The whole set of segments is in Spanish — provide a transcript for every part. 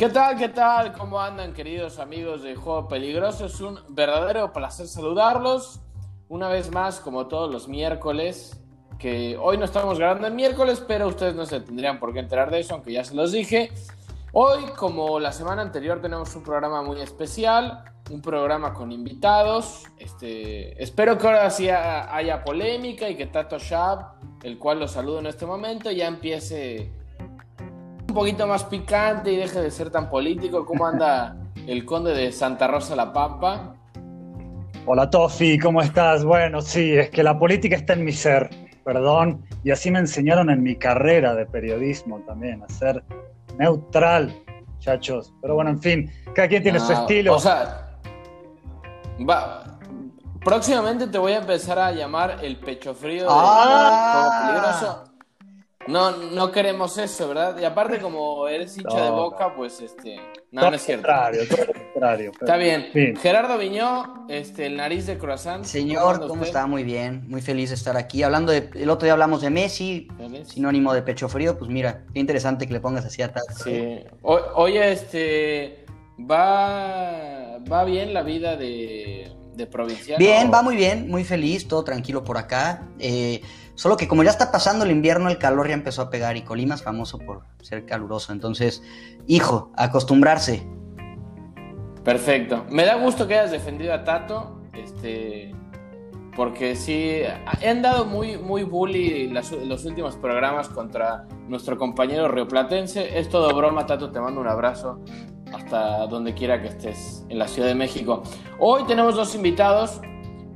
¿Qué tal? ¿Qué tal? ¿Cómo andan queridos amigos de Juego Peligroso? Es un verdadero placer saludarlos. Una vez más, como todos los miércoles, que hoy no estamos grabando el miércoles, pero ustedes no se tendrían por qué enterar de eso, aunque ya se los dije. Hoy, como la semana anterior, tenemos un programa muy especial, un programa con invitados. Este, espero que ahora sí haya polémica y que Tato Shab, el cual los saludo en este momento, ya empiece un poquito más picante y deje de ser tan político. ¿Cómo anda el conde de Santa Rosa La Pampa? Hola Tofi, ¿cómo estás? Bueno, sí, es que la política está en mi ser, perdón, y así me enseñaron en mi carrera de periodismo también, a ser neutral, muchachos. Pero bueno, en fin, cada quien tiene su estilo. O sea, va, próximamente te voy a empezar a llamar el pecho frío de ah. peligroso no, no queremos eso, ¿verdad? Y aparte, como eres hincha de boca, pues este. No, no es cierto. Contrario, todo contrario. Está bien. Gerardo Viñó, este, el nariz de croissant. Señor, ¿cómo, está? Muy bien, muy feliz de estar aquí. Hablando de. El otro día hablamos de Messi, sinónimo de pecho frío. Pues mira, qué interesante que le pongas así a Sí. oye, este. Va. Va bien la vida de. De provincial. Bien, va muy bien, muy feliz, todo tranquilo por acá. Eh, Solo que como ya está pasando el invierno, el calor ya empezó a pegar y Colima es famoso por ser caluroso. Entonces, hijo, acostumbrarse. Perfecto. Me da gusto que hayas defendido a Tato. Este. Porque sí, han dado muy, muy bully los últimos programas contra nuestro compañero rioplatense. Es todo broma, Tato, te mando un abrazo hasta donde quiera que estés en la Ciudad de México. Hoy tenemos dos invitados,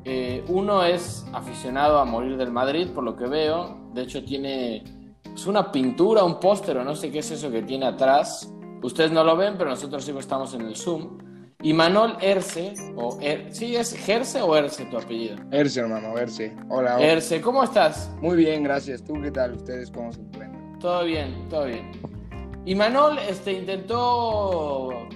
eh, uno es aficionado a morir del Madrid, por lo que veo. De hecho, tiene pues, una pintura, un póster o no sé qué es eso que tiene atrás. Ustedes no lo ven, pero nosotros sí estamos en el Zoom. Y Manol Erce, o er, ¿sí es Gerce o Erce tu apellido? Erce, hermano, Erce. Hola, hola. Erce, ¿cómo estás? Muy bien, gracias. ¿Tú qué tal? ¿Ustedes cómo se encuentran? Todo bien, todo bien. Y Manol este, intentó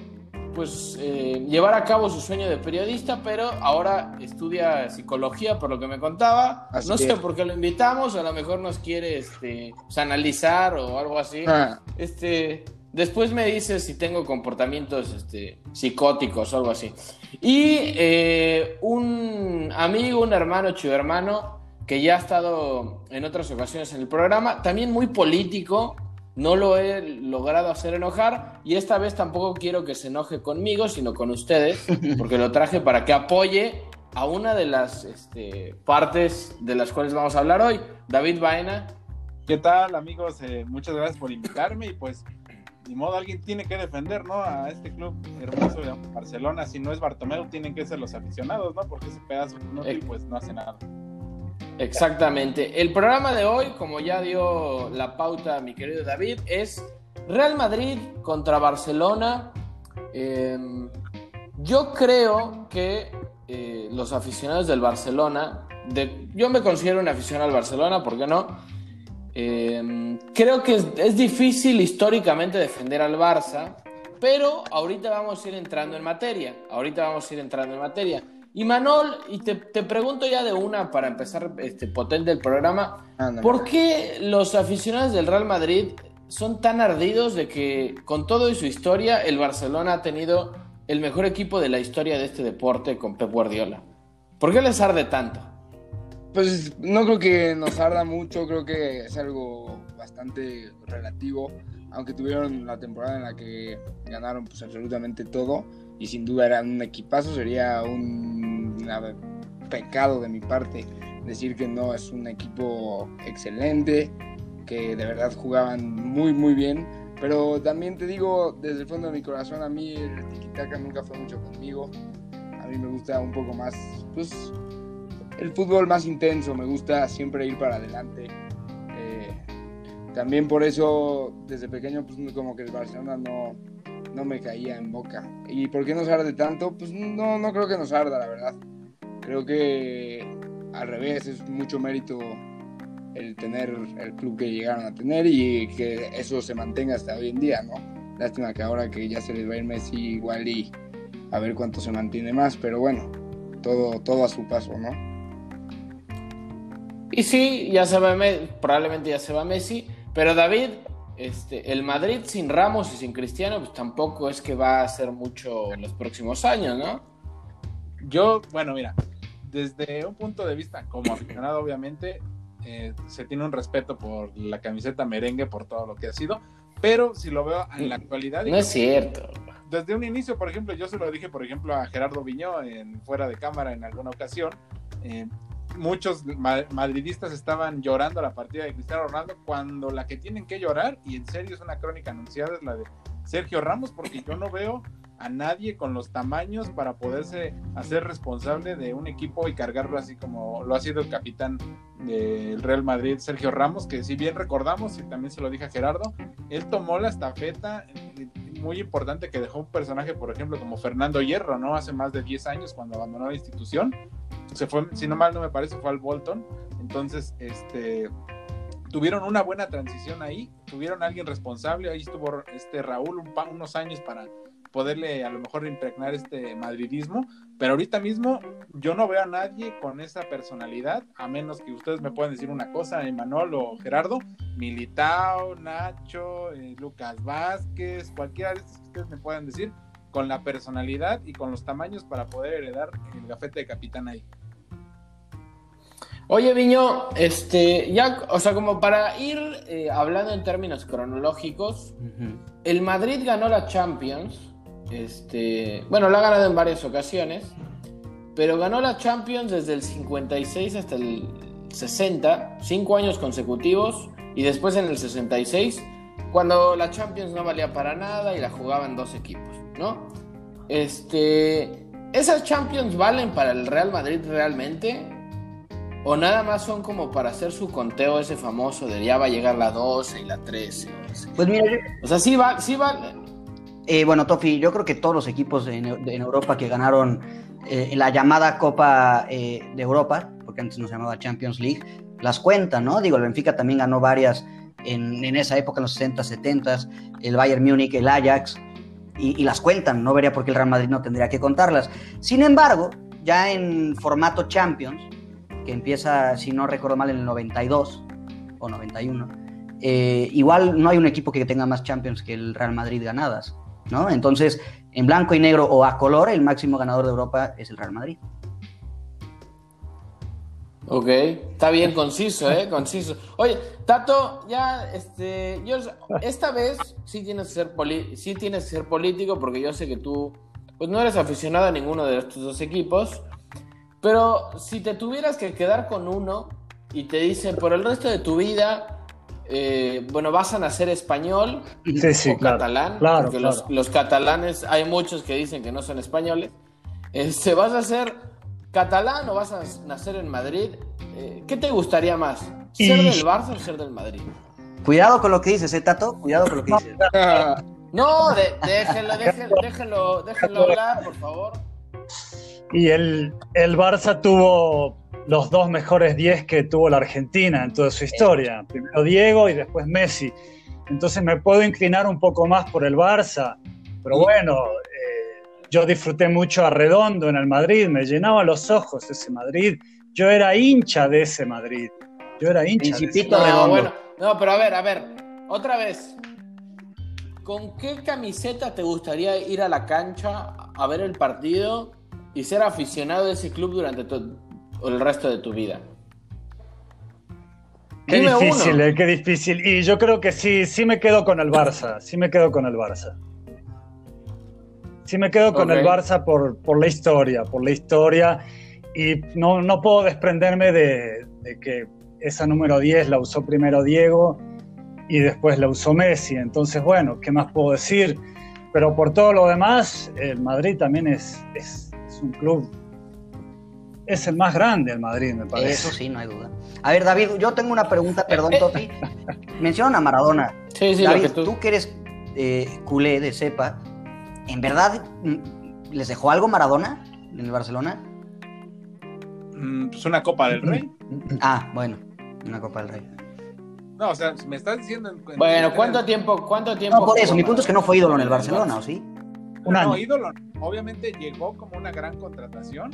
pues eh, llevar a cabo su sueño de periodista, pero ahora estudia psicología, por lo que me contaba. no sé por qué lo invitamos, a lo mejor nos quiere este, pues, analizar o algo así. Ah. Este, después me dice si tengo comportamientos este, psicóticos o algo así. Y eh, un amigo, un hermano, chivo hermano, que ya ha estado en otras ocasiones en el programa, también muy político, no lo he logrado hacer enojar y esta vez tampoco quiero que se enoje conmigo, sino con ustedes, porque lo traje para que apoye a una de las este, partes de las cuales vamos a hablar hoy. David Baena. ¿Qué tal, amigos? Eh, muchas gracias por invitarme y pues, ni modo, alguien tiene que defender, ¿no? A este club hermoso de Barcelona. Si no es Bartomeu, tienen que ser los aficionados, ¿no? Porque ese pedazo inútil, pues no hace nada. Exactamente. El programa de hoy, como ya dio la pauta mi querido David, es Real Madrid contra Barcelona. Em, yo creo que eh, los aficionados del Barcelona, yo me considero un aficionado al Barcelona, ¿por qué no? Em, creo que es, difícil históricamente defender al Barça, pero ahorita vamos a ir entrando en materia. Ahorita vamos a ir entrando en materia. Y Manol, y te, pregunto ya de una para empezar este potente el programa, ¿por qué los aficionados del Real Madrid son tan ardidos de que con todo y su historia el Barcelona ha tenido el mejor equipo de la historia de este deporte con Pep Guardiola? ¿Por qué les arde tanto? Pues no creo que nos arda mucho, creo que es algo bastante relativo, aunque tuvieron la temporada en la que ganaron pues absolutamente todo y sin duda eran un equipazo, sería un pecado de mi parte decir que no es un equipo excelente, que de verdad jugaban muy muy bien, pero también te digo desde el fondo de mi corazón, a mí el tiki-taka nunca fue mucho conmigo, a mí me gusta un poco más, pues el fútbol más intenso, me gusta siempre ir para adelante. Eh, también por eso desde pequeño pues como que el Barcelona no, no me caía en boca. ¿Y por qué nos arde tanto? Pues no, no creo que nos arda, la verdad. Creo que al revés, es mucho mérito el tener el club que llegaron a tener y que eso se mantenga hasta hoy en día, ¿no? Lástima que ahora que ya se les va a ir Messi igual y a ver cuánto se mantiene más, pero bueno, todo, todo a su paso, ¿no? Y sí, ya se va, probablemente ya se va Messi, pero David, este, el Madrid sin Ramos y sin Cristiano, pues tampoco es que va a hacer mucho en los próximos años, ¿no? Yo, bueno, mira, desde un punto de vista como aficionado, obviamente, eh, se tiene un respeto por la camiseta merengue, por todo lo que ha sido, pero si lo veo en la actualidad... No es cierto. Desde un inicio, por ejemplo, yo se lo dije, por ejemplo, a Gerardo Viñó en fuera de cámara en alguna ocasión, eh, muchos madridistas estaban llorando la partida de Cristiano Ronaldo cuando la que tienen que llorar, y en serio es una crónica anunciada, es la de Sergio Ramos, porque yo no veo a nadie con los tamaños para poderse hacer responsable de un equipo y cargarlo así como lo ha sido el capitán del Real Madrid, Sergio Ramos, que si bien recordamos, y también se lo dije a Gerardo, él tomó la estafeta muy importante que dejó un personaje, por ejemplo, como Fernando Hierro, ¿no? Hace más de 10 años cuando abandonó la institución. Se fue, si no mal no me parece, fue al Bolton. Entonces, este tuvieron una buena transición ahí, tuvieron alguien responsable, ahí estuvo este Raúl unos años para poderle a lo mejor impregnar este madridismo, pero ahorita mismo yo no veo a nadie con esa personalidad, a menos que ustedes me puedan decir una cosa, Emanuel o Gerardo, Militao, Nacho, eh, Lucas Vázquez, cualquiera de estos que ustedes me puedan decir, con la personalidad y con los tamaños para poder heredar el gafete de capitán ahí. Oye, Viño, este, ya, o sea, como para ir eh, hablando en términos cronológicos, el Madrid ganó la Champions este, bueno, la ha ganado en varias ocasiones, pero ganó la Champions desde el 56 hasta el 60, cinco años consecutivos, y después en el 66, cuando la Champions no valía para nada y la jugaban dos equipos, ¿no? Este, ¿Esas Champions valen para el Real Madrid realmente? ¿O nada más son como para hacer su conteo ese famoso de ya va a llegar la 12 y la 13? Pues mira, o sea, sí va, sí va, eh, bueno, Tofi, yo creo que todos los equipos en, Europa que ganaron eh, la llamada Copa eh, de Europa, porque antes no se llamaba Champions League, las cuentan, ¿no? Digo, el Benfica también ganó varias en, esa época, en los 60, 70, el Bayern Múnich, el Ajax, y, las cuentan, no vería por qué el Real Madrid no tendría que contarlas. Sin embargo, ya en formato Champions, empieza, si no recuerdo mal, en el 92 o 91, igual no hay un equipo que tenga más Champions que el Real Madrid ganadas. ¿no? Entonces, en blanco y negro o a color, el máximo ganador de Europa es el Real Madrid. Ok, está bien conciso, ¿eh? Conciso. Oye, Tato, ya, este, yo, esta vez sí tienes que ser, sí tienes que ser político porque yo sé que tú, pues no eres aficionado a ninguno de estos dos equipos, pero si te tuvieras que quedar con uno y te dicen por el resto de tu vida, eh, bueno, vas a nacer español o catalán, porque Los, catalanes, hay muchos que dicen que no son españoles. Este, ¿Vas a ser catalán o vas a nacer en Madrid? Eh, ¿Qué te gustaría más? ¿Ser del Barça o ser del Madrid? Cuidado con lo que dices, ¿eh, Tato? Cuidado con lo que dices. No, déjenlo, déjenlo, déjenlo, hablar, por favor. Y el, el Barça tuvo los dos mejores 10 que tuvo la Argentina en toda su historia. Primero Diego y después Messi. Entonces me puedo inclinar un poco más por el Barça. Pero bueno, eh, yo disfruté mucho a Redondo en el Madrid, me llenaba los ojos ese Madrid. Yo era hincha de ese Madrid. Yo era hincha de ese no, bueno, no, pero a ver, a ver, otra vez. ¿Con qué camiseta te gustaría ir a la cancha a ver el partido y ser aficionado de ese club durante todo? el resto de tu vida? Qué difícil, eh, qué difícil. Y yo creo que sí, sí me quedo con el Barça. Sí me quedo con el Barça. Sí me quedo con el Barça por, por, la historia, por la historia. Y no, no puedo desprenderme de, de, que esa número 10 la usó primero Diego y después la usó Messi. Entonces, bueno, ¿qué más puedo decir? Pero por todo lo demás, el Madrid también es, es, es un club es el más grande el Madrid, me parece. Eso sí, no hay duda. A ver, David, yo tengo una pregunta, perdón, Tofi. Mencionan a Maradona. Sí, sí, David, tú... que eres eh, culé de cepa, ¿en verdad mm, les dejó algo Maradona en el Barcelona? Mm, pues una Copa del Rey. Ah, bueno, una Copa del Rey. No, o sea, me estás diciendo. bueno, ¿cuánto tiempo? ¿Cuánto tiempo? No, por eso, mi punto es que no fue ídolo en el Barcelona, ¿o sí? No, ídolo. Obviamente llegó como una gran contratación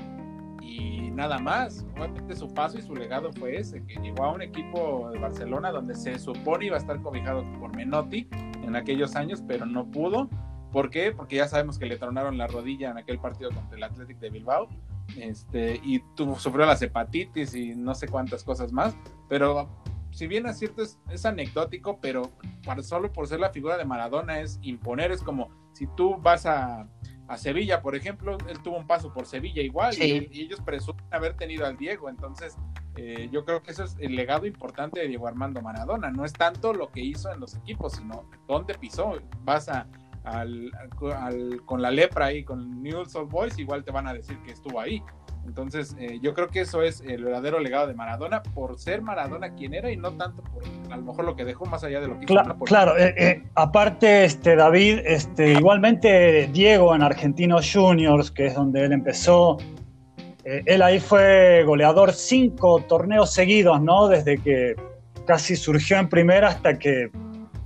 y nada más. Obviamente su paso y su legado fue ese, que llegó a un equipo de Barcelona donde se supone iba a estar cobijado por Menotti en aquellos años, pero no pudo. ¿Por qué? Porque ya sabemos que le tronaron la rodilla en aquel partido contra el Athletic de Bilbao. Este, y tuvo, sufrió las hepatitis y no sé cuántas cosas más. Pero si bien es cierto, es, es anecdótico, pero para, solo por ser la figura de Maradona es imponer. Es como si tú vas a, a Sevilla, por ejemplo, él tuvo un paso por Sevilla igual Sí. y, y ellos presumen haber tenido al Diego. Entonces, eh, yo creo que eso es el legado importante de Diego Armando Maradona. No es tanto lo que hizo en los equipos, sino dónde pisó. Vas a, al, al- con la lepra ahí, con Newell's Old Boys, igual te van a decir que estuvo ahí. Entonces, eh, yo creo que eso es el verdadero legado de Maradona por ser Maradona quien era y no tanto por a lo mejor lo que dejó más allá de lo que hizo Cla- en Nápoles. claro, eh, eh, aparte, este, David, este, igualmente Diego en Argentinos Juniors, que es donde él empezó, eh, él ahí fue goleador cinco torneos seguidos, ¿no? Desde que casi surgió en primera hasta que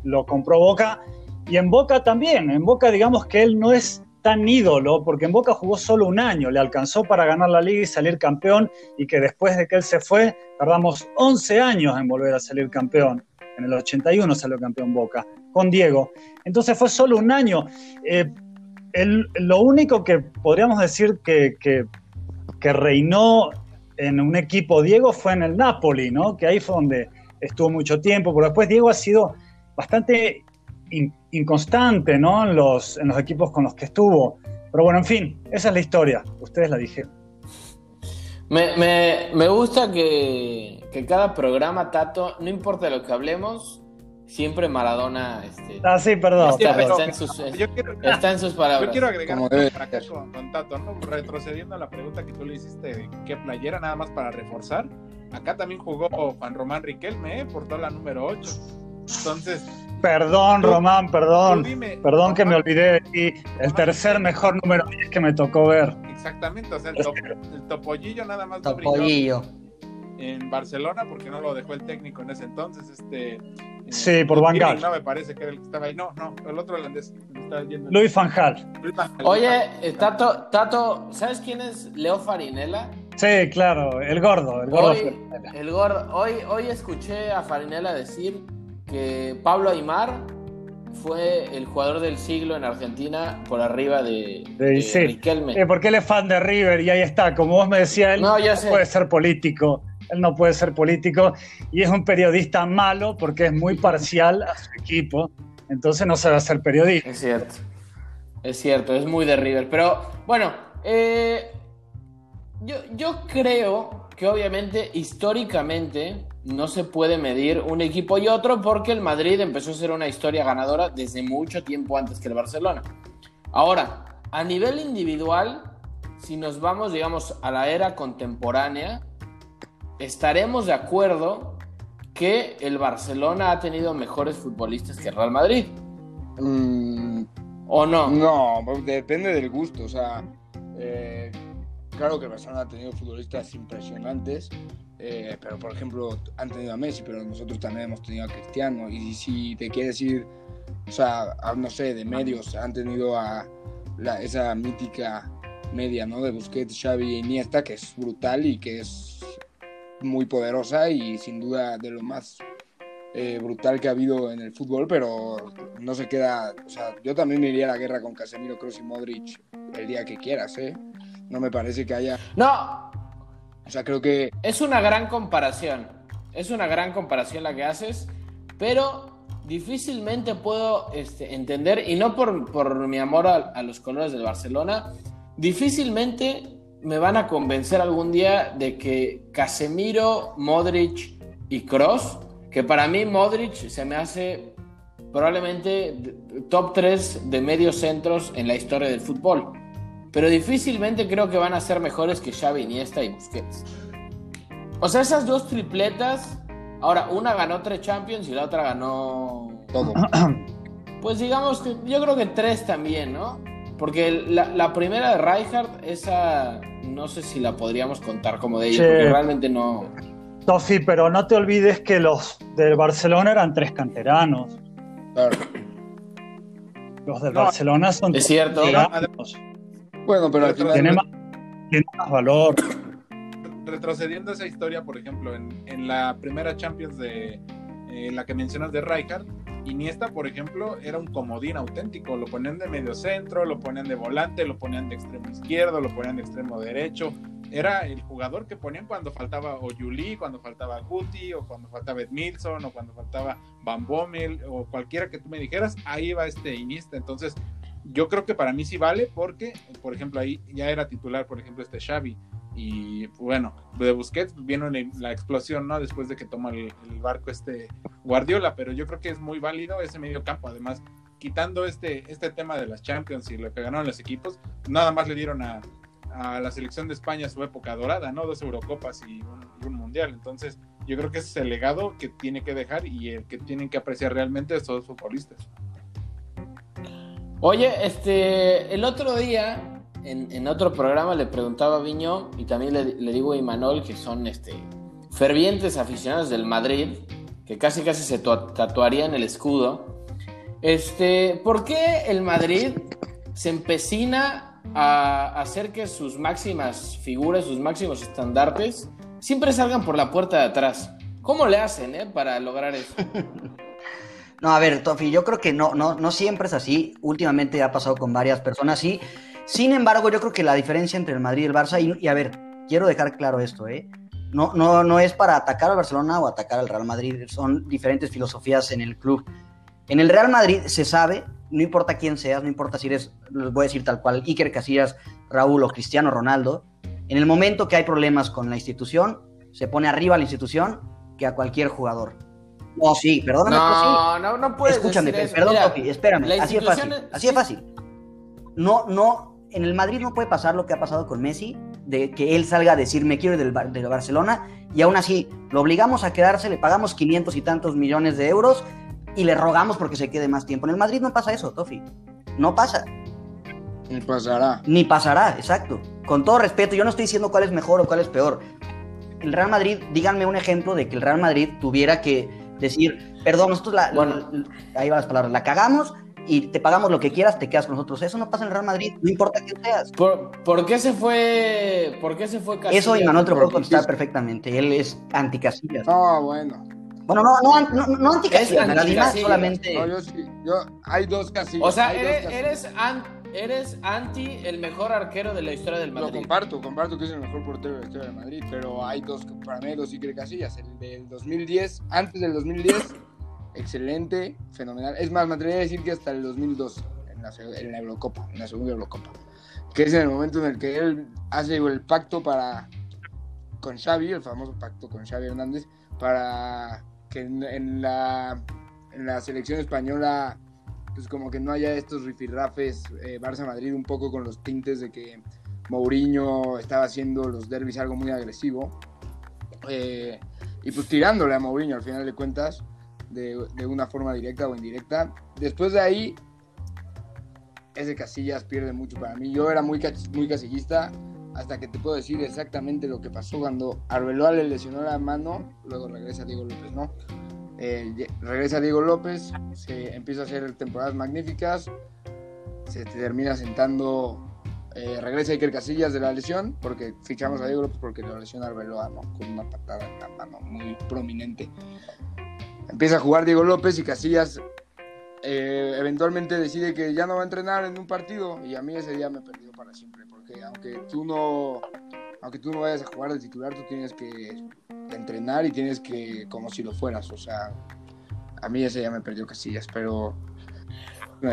lo compró Boca. Y en Boca también, en Boca digamos que él no es ídolo, porque en Boca jugó solo un año, le alcanzó para ganar la liga y salir campeón, y que después de que él se fue, tardamos 11 años en volver a salir campeón. En el 81 salió campeón Boca, con Diego. Entonces fue solo un año. Eh, el- lo único que podríamos decir que, que- que reinó en un equipo Diego fue en el Napoli, ¿no? Que ahí fue donde estuvo mucho tiempo, pero después Diego ha sido bastante in- inconstante, ¿no? En los, en los equipos con los que estuvo. Pero bueno, en fin, esa es la historia. Ustedes la dijeron. Me, me- me gusta que, que cada programa, Tato, no importa lo que hablemos, siempre Maradona este, Ah, sí, perdón. Está, está en sus, yo quiero, está en sus palabras. Yo quiero agregar Como algo debe para acá con, con Tato, ¿no? retrocediendo a la pregunta que tú le hiciste de qué playera, nada más para reforzar. Acá también jugó Juan Román Riquelme, ¿eh? portó la número 8. Entonces, Perdón, Tú- Román, perdón. dime. Perdón que me olvidé de ti. El tercer mejor número 10 que me tocó ver. Exactamente, o sea, el, top- el topollillo nada más Topollillo. en Barcelona porque no lo dejó el técnico en ese entonces. Este, eh, Sí, por Van Gaal. No, me parece que era el que estaba ahí. No, no, el otro holandés. Luis Van Gaal. Oye, eh, Tato, Tato, ¿sabes quién es Leo Farinela? Sí, claro, el gordo, el gordo. Hoy, el gordo, hoy, hoy escuché a Farinela decir que Pablo Aymar fue el jugador del siglo en Argentina por arriba de, De- sí. Riquelme. Eh, porque él es fan de River y ahí está, como vos me decías, él No, puede ser político. Él no puede ser político y es un periodista malo porque es muy parcial a su equipo. Entonces no sabe hacer periodismo. Es cierto. Es cierto, es muy de River. Pero bueno, eh, yo, yo creo que obviamente históricamente no se puede medir un equipo y otro porque el Madrid empezó a ser una historia ganadora desde mucho tiempo antes que el Barcelona. Ahora, a nivel individual, si nos vamos, digamos, a la era contemporánea, estaremos de acuerdo que el Barcelona ha tenido mejores futbolistas que el Real Madrid. Mm, ¿O no? no, depende del gusto. O sea, eh, claro que el Barcelona ha tenido futbolistas impresionantes, eh, pero por ejemplo han tenido a Messi, pero nosotros también hemos tenido a Cristiano. Y si te quieres ir, o sea, a, no sé, de medios, han tenido a la- esa mítica media, ¿no? De Busquets, Xavi e Iniesta, que es brutal y que es muy poderosa y sin duda de lo más eh, brutal que ha habido en el fútbol, pero no se queda. O sea, yo también me iría a la guerra con Casemiro, Kroos y Modric el día que quieras, ¿eh? No me parece que haya. No, O sea, creo que. es una gran comparación. Es una gran comparación la que haces, pero difícilmente puedo este, entender, y no por, por mi amor a, a los colores del Barcelona, difícilmente me van a convencer algún día de que Casemiro, Modric y Cross, que para mí Modric se me hace probablemente top 3 de medios centros en la historia del fútbol. Pero difícilmente creo que van a ser mejores que Xavi, Iniesta y Busquets. O sea, esas dos tripletas, ahora una ganó tres Champions y la otra ganó, Todo. pues digamos que yo creo que tres también, ¿no? Porque la, la primera de Rijkaard, esa no sé si la podríamos contar como de ellos, Sí. porque realmente no. Tofi, pero no te olvides que los del Barcelona eran tres canteranos. Claro. Los del No, Barcelona son es cierto. canteranos. Bueno, pero. Tiene más, tiene más valor. retrocediendo esa historia, por ejemplo, en, en la primera Champions de eh, la que mencionas de Rijkaard, Iniesta, por ejemplo, era un comodín auténtico. Lo ponían de medio centro, lo ponían de volante, lo ponían de extremo izquierdo, lo ponían de extremo derecho. Era el jugador que ponían cuando faltaba o Juli, cuando faltaba Guti, o cuando faltaba Edmilson, o cuando faltaba Van Bommel, o cualquiera que tú me dijeras, ahí va este Iniesta. Entonces, yo creo que para mí sí vale porque, por ejemplo, ahí ya era titular, por ejemplo, este Xavi. Y bueno, de Busquets vino la explosión, ¿no? Después de que toma el, barco este Guardiola, pero yo creo que es muy válido ese medio campo. Además, quitando este, este tema de las Champions y lo que ganaron los equipos, nada más le dieron a, a la selección de España su época dorada, ¿no? Dos Eurocopas y un, y un, Mundial. Entonces, yo creo que ese es el legado que tiene que dejar y el que tienen que apreciar realmente estos futbolistas. Oye, este, el otro día en, otro programa le preguntaba a Viño y también le, digo a Imanol que son este, fervientes aficionados del Madrid, que casi casi se tatuarían el escudo. Este, ¿Por qué el Madrid se empecina a hacer que sus máximas figuras, sus máximos estandartes, siempre salgan por la puerta de atrás? ¿Cómo le hacen eh, para lograr eso? No, a ver, Tofi, yo creo que no, no, no siempre es así. Últimamente ha pasado con varias personas, sí. Sin embargo, yo creo que la diferencia entre el Madrid y el Barça, y, a ver, quiero dejar claro esto, ¿eh? No, no, no es para atacar al Barcelona o atacar al Real Madrid, son diferentes filosofías en el club. En el Real Madrid se sabe, no importa quién seas, no importa si eres, voy a decir tal cual, Iker Casillas, Raúl o Cristiano Ronaldo, en el momento que hay problemas con la institución, se pone arriba la institución que a cualquier jugador. No, sí, perdóname. No, no, no puedes. Escúchame, perdón, espérame. Así es fácil. Así es fácil. No, no, en el Madrid no puede pasar lo que ha pasado con Messi, de que él salga a decir me quiero ir del, del Barcelona y aún así lo obligamos a quedarse, le pagamos 500 y tantos millones de euros y le rogamos porque se quede más tiempo. En el Madrid no pasa eso, Tofi. No pasa. Ni pasará. Ni pasará, exacto. Con todo respeto, yo no estoy diciendo cuál es mejor o cuál es peor. El Real Madrid, díganme un ejemplo de que el Real Madrid tuviera que decir, perdón, nosotros la, bueno, ahí van las palabras, la cagamos, y te pagamos lo que quieras, te quedas con nosotros. Eso no pasa en el Real Madrid, no importa quién seas. ¿Por, qué se fue por qué se fue Casillas? Eso Imanol te lo puedo contestar perfectamente. Él es anticasillas. No, bueno. Bueno, no, no, no, no anticasillas, anti solamente... No, yo sí, yo, hay dos casillas. O sea, eres, eres, eres, anti el mejor arquero de la historia del Madrid. Lo comparto, comparto que es el mejor portero de la historia del Madrid, pero hay dos, para mí dos Iker Casillas. El del 2010, antes del 2010 excelente, fenomenal. Es más, me atrevería a decir que hasta el 2002, en la, en la Eurocopa, en la segunda Eurocopa, que es en el momento en el que él hace el pacto para con Xavi, el famoso pacto con Xavi Hernández, para que en, la, en la selección española pues como que no haya estos rifirrafes eh, Barça-Madrid un poco con los tintes de que Mourinho estaba haciendo los derbis algo muy agresivo eh, y pues tirándole a Mourinho al final de cuentas de, una forma directa o indirecta. Después de ahí, ese Casillas pierde mucho para mí. Yo era muy, muy casillista hasta que te puedo decir exactamente lo que pasó cuando Arbeloa le lesionó la mano, luego regresa Diego López, ¿no? Eh, regresa Diego López, se empieza a hacer temporadas magníficas, se termina sentando, eh, regresa Iker Casillas de la lesión, porque fichamos a Diego López porque le lesiona Arbeloa, ¿no? Con una patada en la mano muy prominente. Empieza a jugar Diego López y Casillas eh, eventualmente decide que ya no va a entrenar en un partido y a mí ese día me perdió para siempre porque aunque tú no aunque tú no vayas a jugar de titular tú tienes que entrenar y tienes que como si lo fueras o sea a mí ese día me perdió Casillas pero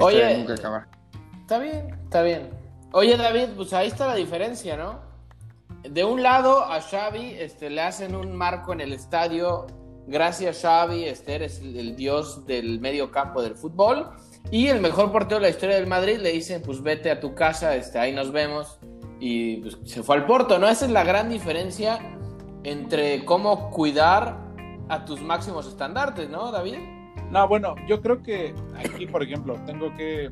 oye nunca acabar. está bien está bien oye David pues ahí está la diferencia no de un lado a Xavi este, le hacen un marco en el estadio Gracias Xavi, este eres el dios del medio campo del fútbol. Y el mejor portero de la historia del Madrid le dicen, pues vete a tu casa, este, ahí nos vemos. Y pues, se fue al Porto, ¿no? Esa es la gran diferencia entre cómo cuidar a tus máximos estandartes, ¿no, David? No, bueno, yo creo que aquí, por ejemplo, tengo que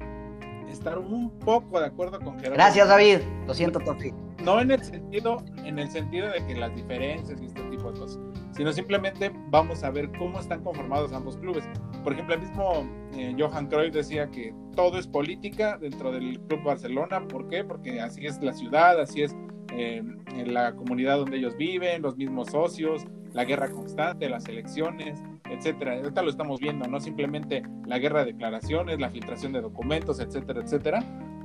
estar un poco de acuerdo con Gerardo. Gracias, David. Lo siento, Tofi. No en el sentido, en el sentido de que las diferencias y este tipo de cosas sino simplemente vamos a ver cómo están conformados ambos clubes. Por ejemplo, el mismo eh, Johan Cruyff decía que todo es política dentro del Club Barcelona. ¿Por qué? Porque así es la ciudad, así es eh, la comunidad donde ellos viven, los mismos socios, la guerra constante, las elecciones, etcétera. Ahorita lo estamos viendo, no simplemente la guerra de declaraciones, la filtración de documentos, etcétera, etcétera.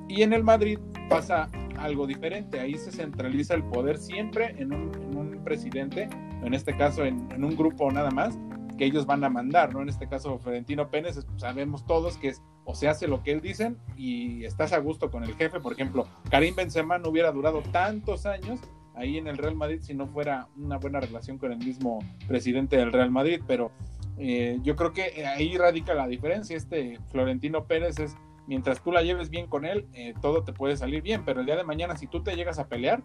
Y en el Madrid pasa algo diferente, ahí se centraliza el poder siempre en un, en un presidente, en este caso en, un grupo nada más, que ellos van a mandar, ¿no? En este caso Florentino Pérez, sabemos todos que es o se hace lo que él dicen y estás a gusto con el jefe, por ejemplo, Karim Benzema no hubiera durado tantos años ahí en el Real Madrid si no fuera una buena relación con el mismo presidente del Real Madrid, pero eh, yo creo que ahí radica la diferencia. Este Florentino Pérez es, mientras tú la lleves bien con él, eh, todo te puede salir bien, pero el día de mañana si tú te llegas a pelear,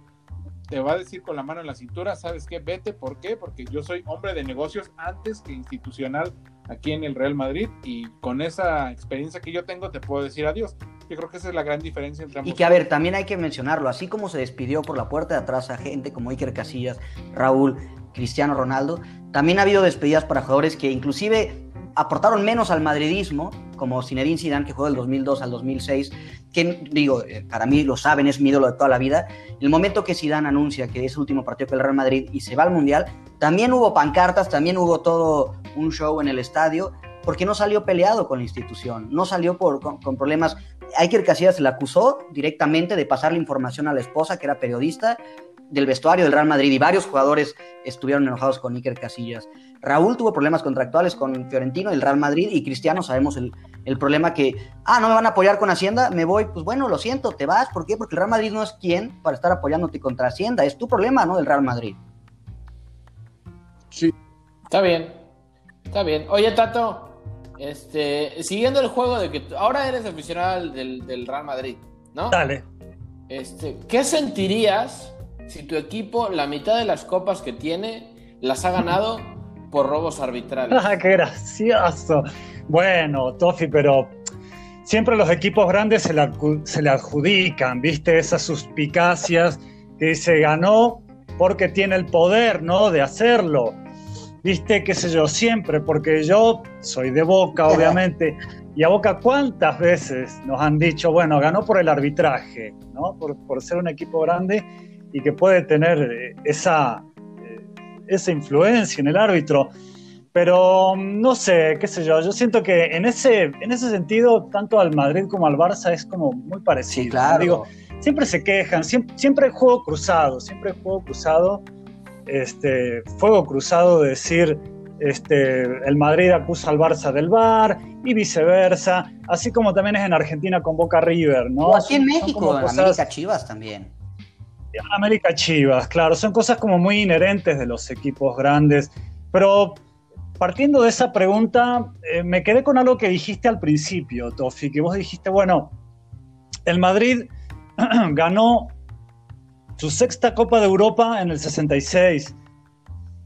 te va a decir con la mano en la cintura, ¿sabes qué? Vete, ¿por qué? Porque yo soy hombre de negocios antes que institucional aquí en el Real Madrid y con esa experiencia que yo tengo te puedo decir adiós. Yo creo que esa es la gran diferencia entre ambos. Y que, a ver, también hay que mencionarlo, así como se despidió por la puerta de atrás a gente como Iker Casillas, Raúl, Cristiano Ronaldo, también ha habido despedidas para jugadores que inclusive aportaron menos al madridismo, como Zinedine Zidane, que jugó del 2002 al 2006, que digo, eh, para mí lo saben, es mi ídolo de toda la vida. El momento que Zidane anuncia que es el último partido con el Real Madrid y se va al Mundial, también hubo pancartas, también hubo todo un show en el estadio, porque no salió peleado con la institución, no salió por, con, con problemas. Iker Casillas se le acusó directamente de pasar la información a la esposa, que era periodista, del vestuario del Real Madrid y varios jugadores estuvieron enojados con Iker Casillas. Raúl tuvo problemas contractuales con Fiorentino y el Real Madrid y Cristiano sabemos el, el, problema que, ah, no me van a apoyar con Hacienda, me voy, pues bueno, lo siento, te vas, ¿por qué? Porque el Real Madrid no es quien para estar apoyándote contra Hacienda, es tu problema, ¿no? Del Real Madrid. Sí. Está bien, está bien. Oye, Tato, este, siguiendo el juego de que ahora eres aficionado del, del Real Madrid, ¿no? Dale. Este, ¿Qué sentirías si tu equipo, la mitad de las copas que tiene, las ha ganado por robos arbitrales. ¡Ah, qué gracioso! Bueno, Tofi, pero siempre los equipos grandes se le, adjudican, ¿viste? Esas suspicacias que se ganó porque tiene el poder, ¿no? De hacerlo. ¿Viste? ¿Qué sé yo? Siempre, porque yo soy de Boca, obviamente. Y a Boca, ¿cuántas veces nos han dicho, bueno, ganó por el arbitraje, ¿no? Por, por ser un equipo grande y que puede tener esa, esa influencia en el árbitro. Pero no sé, qué sé yo, yo siento que en ese, en ese sentido, tanto al Madrid como al Barça es como muy parecido. Sí, claro. Digo, siempre se quejan, siempre, siempre hay juego cruzado, siempre hay juego cruzado, este, fuego cruzado de decir, este, el Madrid acusa al Barça del VAR y viceversa, así como también es en Argentina con Boca River, ¿no? O aquí en México, en América Chivas también. América Chivas, claro, son cosas como muy inherentes de los equipos grandes, pero partiendo de esa pregunta, eh, me quedé con algo que dijiste al principio, Tofi, que vos dijiste, bueno, el Madrid ganó su sexta Copa de Europa en el 66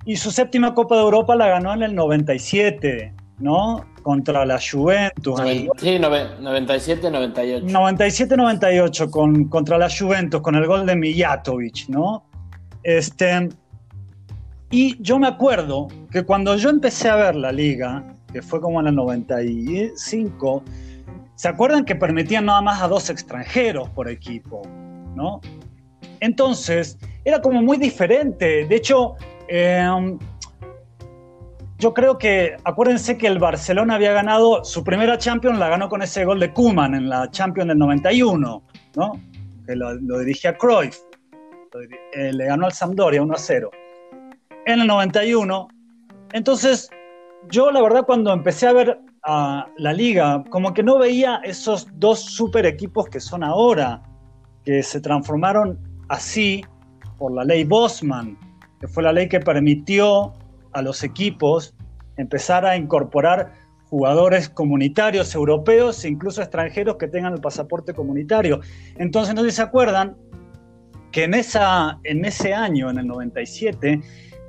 y su séptima Copa de Europa la ganó en el 97, ¿no? Contra la Juventus. Sí, sí 97-98. 97-98 con, contra la Juventus, con el gol de Mijatovic, ¿no? Este, y yo me acuerdo que cuando yo empecé a ver la liga, que fue como en el 95, ¿se acuerdan que permitían nada más a dos extranjeros por equipo? ¿no? Entonces, era como muy diferente. De hecho, eh, yo creo que, acuérdense que el Barcelona había ganado su primera Champions, la ganó con ese gol de Kuman en la Champions del 91, ¿no? Que lo, lo dirigía Cruyff. Eh, le ganó al Sampdoria 1 a 0. En el 91. Entonces, yo la verdad cuando empecé a ver a la liga, como que no veía esos dos super equipos que son ahora, que se transformaron así por la ley Bosman, que fue la ley que permitió a los equipos empezar a incorporar jugadores comunitarios europeos e incluso extranjeros que tengan el pasaporte comunitario. Entonces, no se acuerdan que en, esa, en ese año, en el 97,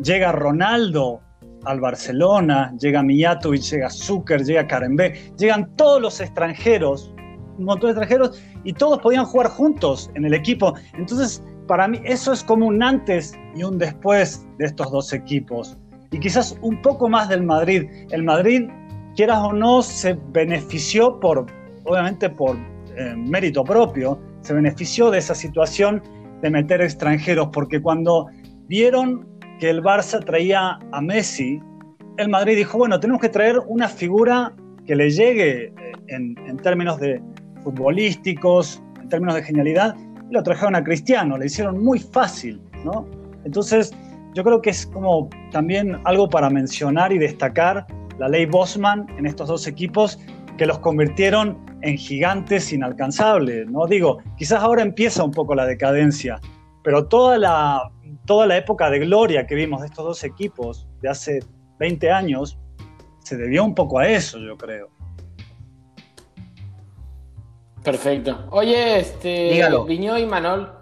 llega Ronaldo al Barcelona, llega Mijatovic, llega Zucker, llega Karembé, llegan todos los extranjeros, un montón de extranjeros, y todos podían jugar juntos en el equipo. Entonces, para mí eso es como un antes y un después de estos dos equipos. Y quizás un poco más del Madrid. El Madrid, quieras o no, se benefició por, obviamente por eh, mérito propio, se benefició de esa situación de meter extranjeros, porque cuando vieron que el Barça traía a Messi, el Madrid dijo, bueno, tenemos que traer una figura que le llegue eh, en, en términos de futbolísticos, en términos de genialidad, y lo trajeron a Cristiano, le hicieron muy fácil, ¿no? Entonces, yo creo que es como también algo para mencionar y destacar la ley Bosman en estos dos equipos que los convirtieron en gigantes inalcanzables, ¿no? Digo, quizás ahora empieza un poco la decadencia, pero toda la, toda la época de gloria que vimos de estos dos equipos de hace 20 años se debió un poco a eso, yo creo. Perfecto. Oye, este, Dígalo. Viñó y Manol,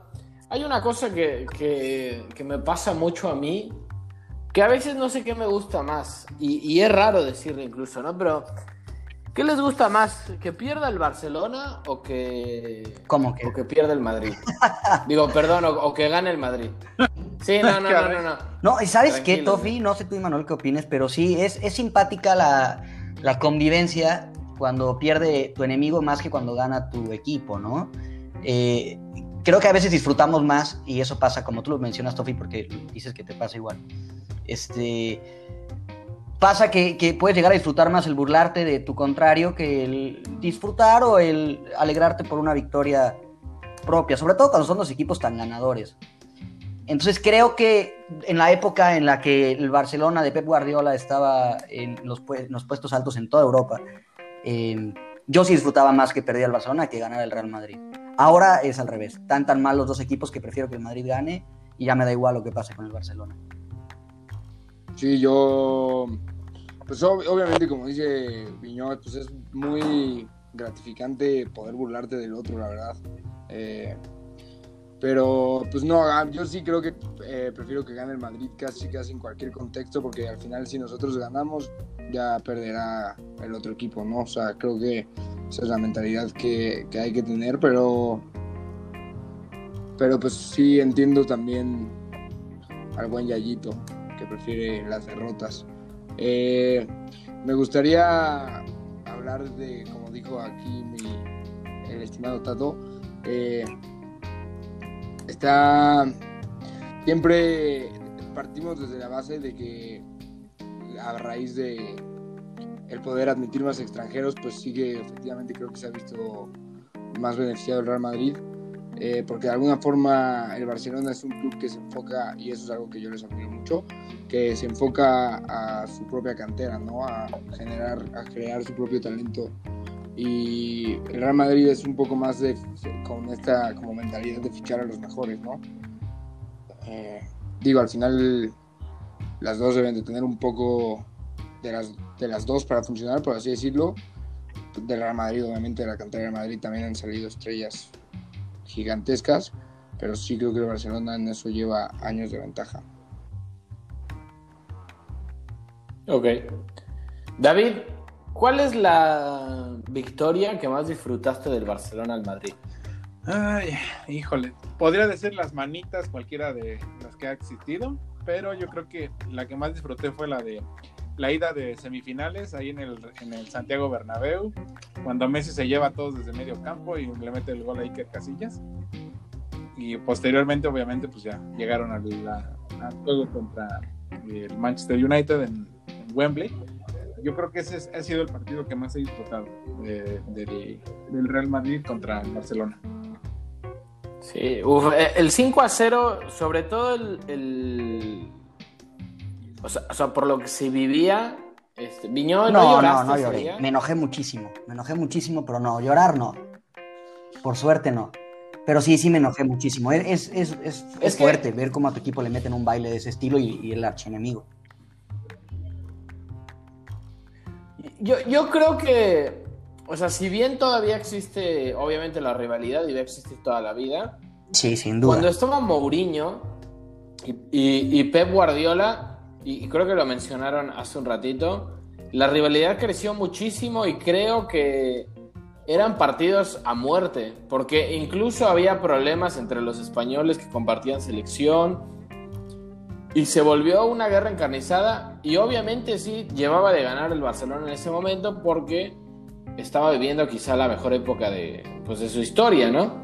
hay una cosa que, que- que me pasa mucho a mí, que a veces no sé qué me gusta más, y, y es raro decirlo incluso, ¿no? Pero, ¿qué les gusta más? ¿Que pierda el Barcelona o que, ¿Cómo que? o que pierda el Madrid? Digo, perdón, o, o que gane el Madrid. Sí, no, no, no, no. no. No, y ¿sabes qué, Tofi? No sé tú y Manuel qué opines, pero sí, es, es simpática la, la convivencia cuando pierde tu enemigo más que cuando gana tu equipo, ¿no? Eh, creo que a veces disfrutamos más, y eso pasa, como tú lo mencionas, Tofi, porque dices que te pasa igual. Este. Pasa que, puedes llegar a disfrutar más el burlarte de tu contrario que el disfrutar o el alegrarte por una victoria propia, sobre todo cuando son dos equipos tan ganadores. Entonces creo que en la época en la que el Barcelona de Pep Guardiola estaba los, en los puestos altos en toda Europa, eh, yo sí disfrutaba más que perdía el Barcelona que ganar el Real Madrid. Ahora es al revés. Tan tan mal los dos equipos que prefiero que el Madrid gane y ya me da igual lo que pase con el Barcelona. Sí, yo. Pues ob- obviamente, como dice Viñot, pues es muy gratificante poder burlarte del otro, la verdad. Eh, pero, pues no, ah, yo sí creo que eh, prefiero que gane el Madrid casi, casi en cualquier contexto, porque al final, si nosotros ganamos, ya perderá el otro equipo, ¿no? O sea, creo que esa es la mentalidad que, que hay que tener, pero. Pero, pues sí entiendo también al buen Yayito que prefiere las derrotas. Eh, me gustaría hablar de, como dijo aquí mi, el estimado Tato, eh, está siempre partimos desde la base de que a raíz de el poder admitir más extranjeros, pues sigue efectivamente creo que se ha visto más beneficiado el Real Madrid. eh, porque de alguna forma el Barcelona es un club que se enfoca, y eso es algo que yo les admiro mucho, que se enfoca a su propia cantera, ¿no? A generar, a crear su propio talento. Y el Real Madrid es un poco más de, con esta como mentalidad de fichar a los mejores, ¿no? Eh, digo, al final las dos deben de tener un poco de las, de las dos para funcionar, por así decirlo. Del Real Madrid, obviamente, de la cantera del Madrid también han salido estrellas gigantescas, pero sí creo que el Barcelona en eso lleva años de ventaja. Ok. David, ¿cuál es la victoria que más disfrutaste del Barcelona al Madrid? Ay, híjole. Podría decir las manitas, cualquiera de las que ha existido, pero yo creo que la que más disfruté fue la de la ida de semifinales ahí en el, en el Santiago Bernabéu, cuando Messi se lleva a todos desde medio campo y le mete el gol a Iker Casillas. Y posteriormente, obviamente, pues ya llegaron al, juego contra el Manchester United en, Wembley. Yo creo que ese es- ha sido el partido que más he disfrutado de- de- del Real Madrid contra el Barcelona. Sí, uf, eh, el 5 a 0, sobre todo el- o, sea, o sea, por lo que se vivía. Este, Viñó, ¿no, No, no, lloraste no lloré. Me enojé muchísimo. Me enojé muchísimo, pero no, llorar no. Por suerte no. Pero sí, sí me enojé muchísimo. Es, es, es, es- que- fuerte ver cómo a tu equipo le meten un baile de ese estilo y, y el archienemigo. Yo, yo creo que, o sea, si bien todavía existe, obviamente, la rivalidad y va a existir toda la vida, Sí, sin duda. cuando estaba Mourinho y, y- y Pep Guardiola, y, y creo que lo mencionaron hace un ratito, la rivalidad creció muchísimo y creo que eran partidos a muerte, porque incluso había problemas entre los españoles que compartían selección y se volvió una guerra encarnizada y obviamente sí llevaba de ganar el Barcelona en ese momento porque estaba viviendo quizá la mejor época de, pues, de su historia, ¿no?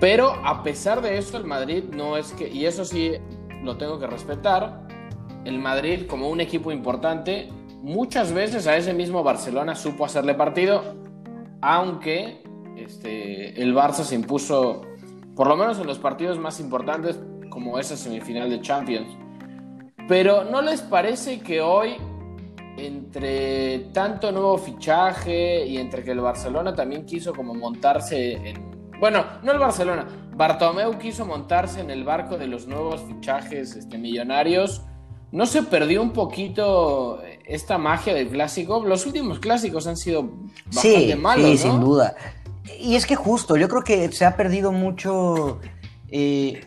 Pero a pesar de eso, el Madrid no es que, y eso sí lo tengo que respetar, el Madrid como un equipo importante, muchas veces a ese mismo Barcelona supo hacerle partido, aunque este, el Barça se impuso, por lo menos en los partidos más importantes, como esa semifinal de Champions. Pero ¿no les parece que hoy, entre tanto nuevo fichaje y entre que el Barcelona también quiso como montarse en... Bueno, no el Barcelona, Bartomeu quiso montarse en el barco de los nuevos fichajes este, millonarios. ¿No se perdió un poquito esta magia del clásico? Los últimos clásicos han sido bastante sí, malos. Sí, ¿no? sin duda. Y es que justo, yo creo que se ha perdido mucho, eh,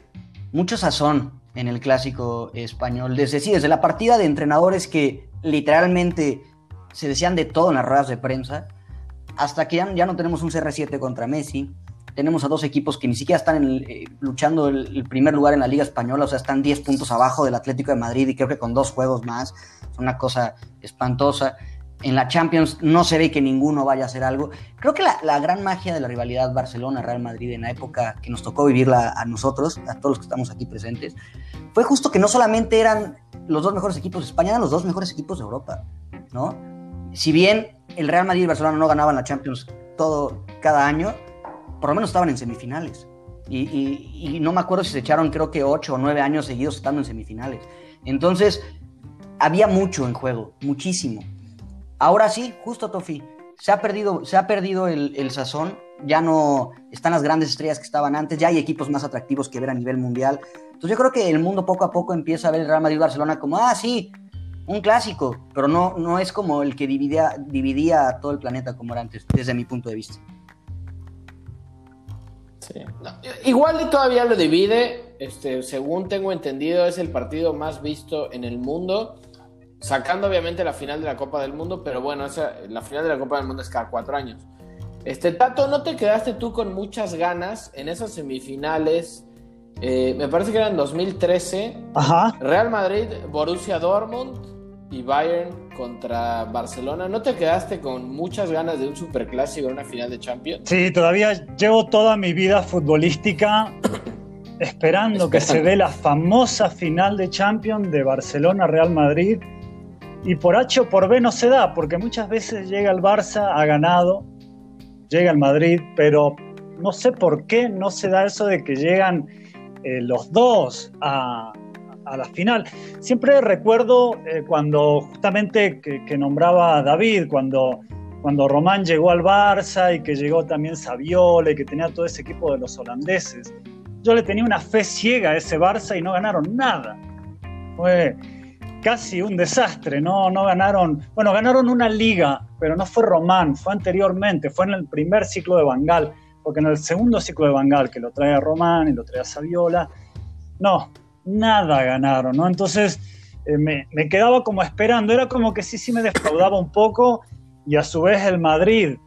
mucho sazón en el clásico español. Desde, sí, desde la partida de entrenadores que literalmente se decían de todo en las ruedas de prensa, hasta que ya, ya no tenemos un CR7 contra Messi. Tenemos a dos equipos que ni siquiera están eh, luchando el, el, primer lugar en la Liga Española, o sea, están 10 puntos abajo del Atlético de Madrid y creo que con dos juegos más. Es una cosa espantosa en la Champions no se ve que ninguno vaya a hacer algo. Creo que la, la gran magia de la rivalidad Barcelona-Real Madrid en la época que nos tocó vivirla a nosotros, a todos los que estamos aquí presentes, fue justo que no solamente eran los dos mejores equipos de España, eran los dos mejores equipos de Europa, ¿no? Si bien el Real Madrid y Barcelona no ganaban la Champions todo cada año, por lo menos estaban en semifinales. Y, y, y no me acuerdo si se echaron, creo que ocho o nueve años seguidos estando en semifinales. Entonces, había mucho en juego, muchísimo. Ahora sí, justo Tofi, se ha perdido, se ha perdido el, el, sazón, ya no están las grandes estrellas que estaban antes, ya hay equipos más atractivos que ver a nivel mundial. Entonces yo creo que el mundo poco a poco empieza a ver el Real Madrid Barcelona como, ah, sí, un clásico, pero no, no es como el que dividía, dividía a todo el planeta como era antes, desde mi punto de vista. Sí. No, igual y todavía lo divide, este, según tengo entendido, es el partido más visto en el mundo sacando obviamente la final de la Copa del Mundo, pero bueno, esa, la final de la Copa del Mundo es cada cuatro años. Este Tato, ¿no te quedaste tú con muchas ganas en esas semifinales? Eh, me parece que eran 2013. Ajá. Real Madrid, Borussia Dortmund y Bayern contra Barcelona. ¿No te quedaste con muchas ganas de un superclásico en una final de Champions? Sí, todavía llevo toda mi vida futbolística esperando que se dé la famosa final de Champions de Barcelona-Real Madrid y por H o por B no se da, porque muchas veces llega el Barça, ha ganado, llega el Madrid, pero no sé por qué no se da eso de que llegan eh, los dos a, a, la final. Siempre recuerdo eh, cuando justamente que, nombraba a David, cuando, cuando Román llegó al Barça y que llegó también Saviola y que tenía todo ese equipo de los holandeses. Yo le tenía una fe ciega a ese Barça y no ganaron nada. Fue casi un desastre, no, no ganaron, bueno, ganaron una liga, pero no fue Román, fue anteriormente, fue en el primer ciclo de Bangal, porque en el segundo ciclo de Bangal, que lo trae a Román y lo trae a Saviola, no, nada ganaron, ¿no? Entonces eh, me, quedaba como esperando, era como que sí, sí me defraudaba un poco, y a su vez el Madrid,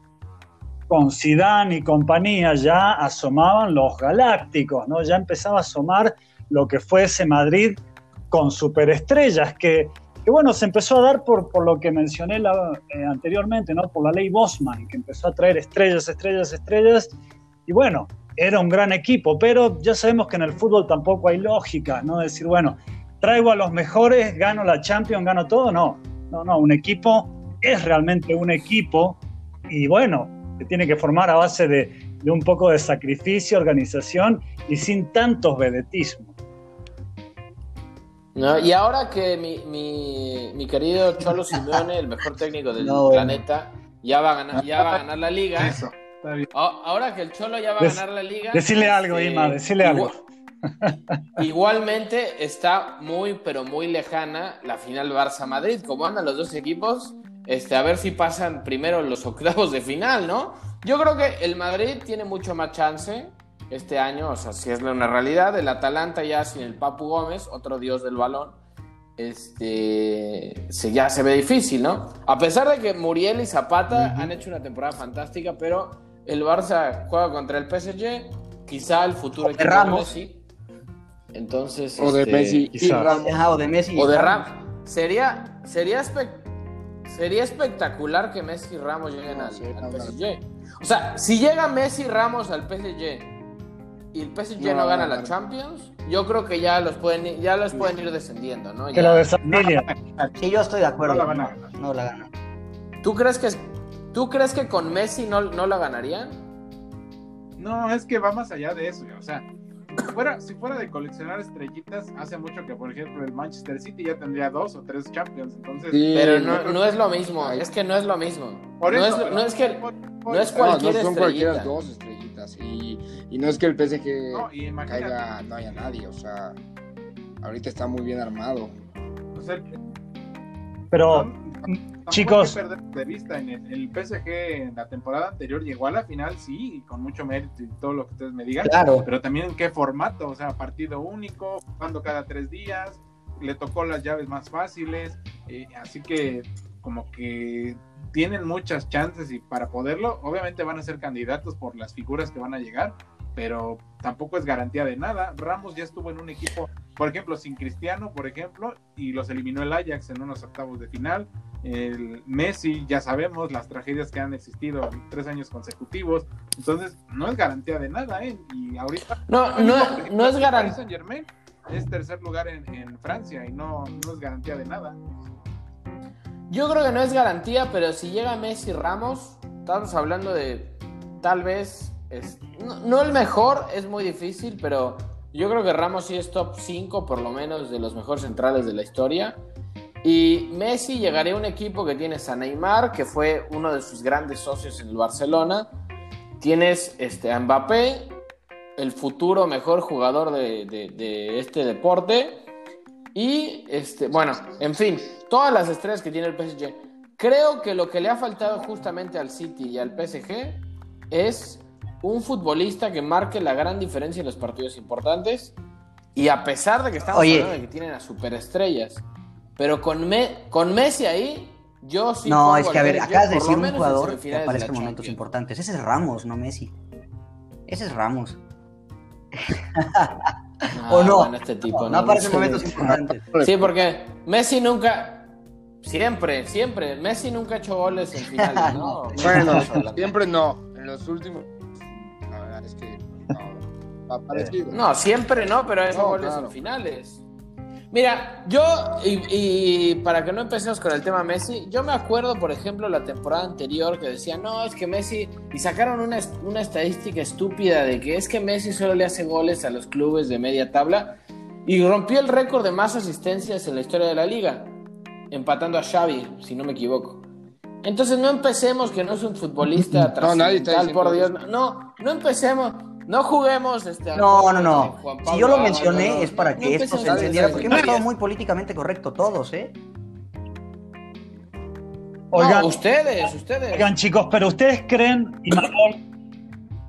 con Zidane y compañía, ya asomaban los galácticos, ¿no? Ya empezaba a asomar lo que fue ese Madrid con superestrellas, que, bueno, se empezó a dar por, por lo que mencioné la, eh, anteriormente, ¿no? Por la ley Bosman, que empezó a traer estrellas, estrellas, estrellas, y bueno, era un gran equipo, pero ya sabemos que en el fútbol tampoco hay lógica, ¿no? Decir, bueno, traigo a los mejores, gano la Champions, gano todo, no, no, no, un equipo es realmente un equipo, y bueno, se tiene que formar a base de, de un poco de sacrificio, organización y sin tantos vedetismos. No, y ahora que mi, mi, mi, querido Cholo Simeone, el mejor técnico del no. planeta, ya va, a ganar, ya va a ganar la liga. Eso, ahora que el Cholo ya va a ganar la liga. Decirle algo, eh, Ima, decirle igual, algo. Igualmente está muy, pero muy lejana la final Barça-Madrid. Como andan los dos equipos, este, a ver si pasan primero los octavos de final, ¿no? Yo creo que el Madrid tiene mucho más chance este año, o sea, si es una realidad, el Atalanta ya sin el Papu Gómez, otro dios del balón, este, se, ya se ve difícil, ¿no? A pesar de que Muriel y Zapata uh -huh. han hecho una temporada fantástica, pero el Barça juega contra el PSG, quizá el futuro equipo de Messi. Entonces, o de este, Messi y Ramos. Ajá, o de Messi. O de Ramos. Sería, sería, espe sería espectacular que Messi y Ramos lleguen al, al PSG. O sea, si llega Messi y Ramos al PSG y el PSG No, no, gana no, la no. Champions, yo creo que ya los pueden, ir- ya los pueden ir descendiendo, ¿no? Que Ya. lo desafilien. Sí, yo estoy de acuerdo. No la van a ganar. No la gana. ¿Tú crees que tú crees que con Messi no, no la ganarían? No, es que va más allá de eso, o sea, si fuera, si fuera de coleccionar estrellitas, hace mucho que, por ejemplo, el Manchester City ya tendría dos o tres Champions, entonces... Sí, Pero no, no es lo mismo, es que no es lo mismo. Por no, eso, es, pero- no es que por- no es cualquier no son cualquiera estrellita. dos estrellitas. Y, y no es que el PSG No, y imagínate, caiga, no haya nadie. O sea, ahorita está muy bien armado. o sea, Pero, chicos. hay que perder de vista en el, el PSG en la temporada anterior llegó a la final, sí, con mucho mérito y todo lo que ustedes me digan. Claro. Pero también en qué formato, o sea, partido único, jugando cada tres días, le tocó las llaves más fáciles, eh, así que como que tienen muchas chances y para poderlo, obviamente van a ser candidatos por las figuras que van a llegar, pero tampoco es garantía de nada. Ramos ya estuvo en un equipo, por ejemplo, sin Cristiano, por ejemplo, y los eliminó el Ajax en unos octavos de final. El Messi, ya sabemos las tragedias que han existido en tres años consecutivos. Entonces, no es garantía de nada, ¿eh? Y ahorita. No, no, no es garantía. Germain es tercer lugar en, en Francia y no, no es garantía de nada. Yo creo que no es garantía, pero si llega Messi Ramos, estamos hablando de tal vez, es- no, no el mejor, es muy difícil, pero yo creo que Ramos sí es top 5 por lo menos de los mejores centrales de la historia. Y Messi llegaría a un equipo que tienes a Neymar, que fue uno de sus grandes socios en el Barcelona. Tienes este, a Mbappé, el futuro mejor jugador de, de- de este deporte. Y, este, bueno, en fin, todas las estrellas que tiene el PSG. Creo que lo que le ha faltado justamente al City y al PSG es un futbolista que marque la gran diferencia en los partidos importantes. Y a pesar de que estamos Oye. hablando de que tienen a superestrellas, pero con, Me- con Messi ahí, yo sí. no, es que a ver, acabas de decir un jugador que la en momentos Champions. importantes. Ese es Ramos, no Messi. Ese es Ramos. Ah, ¿O no? bueno, este tipo, No, no aparece en momentos importantes. Sí, porque Messi nunca. Siempre, siempre. Messi nunca ha hecho goles en finales, ¿no? Bueno, siempre no. En los últimos. La verdad es que. No. Ha parecido. No, siempre no, pero ha hecho No, goles claro. en finales. Mira, yo, y, y para que no empecemos con el tema Messi, yo me acuerdo, por ejemplo, la temporada anterior que decía, no, es que Messi, y sacaron una, una estadística estúpida de que es que Messi solo le hace goles a los clubes de media tabla, y rompió el récord de más asistencias en la historia de la liga, empatando a Xavi, si no me equivoco. Entonces no empecemos que no es un futbolista No, nadie está trascendental, por Dios. No, no empecemos. No juguemos este, No, no, no. Si yo lo mencioné no, no. es para No que esto empecemos se a entendiera, decir porque hemos estado muy políticamente correcto todos, ¿eh? Oigan, No, ustedes, ustedes. oigan, chicos, pero ustedes creen, Ima,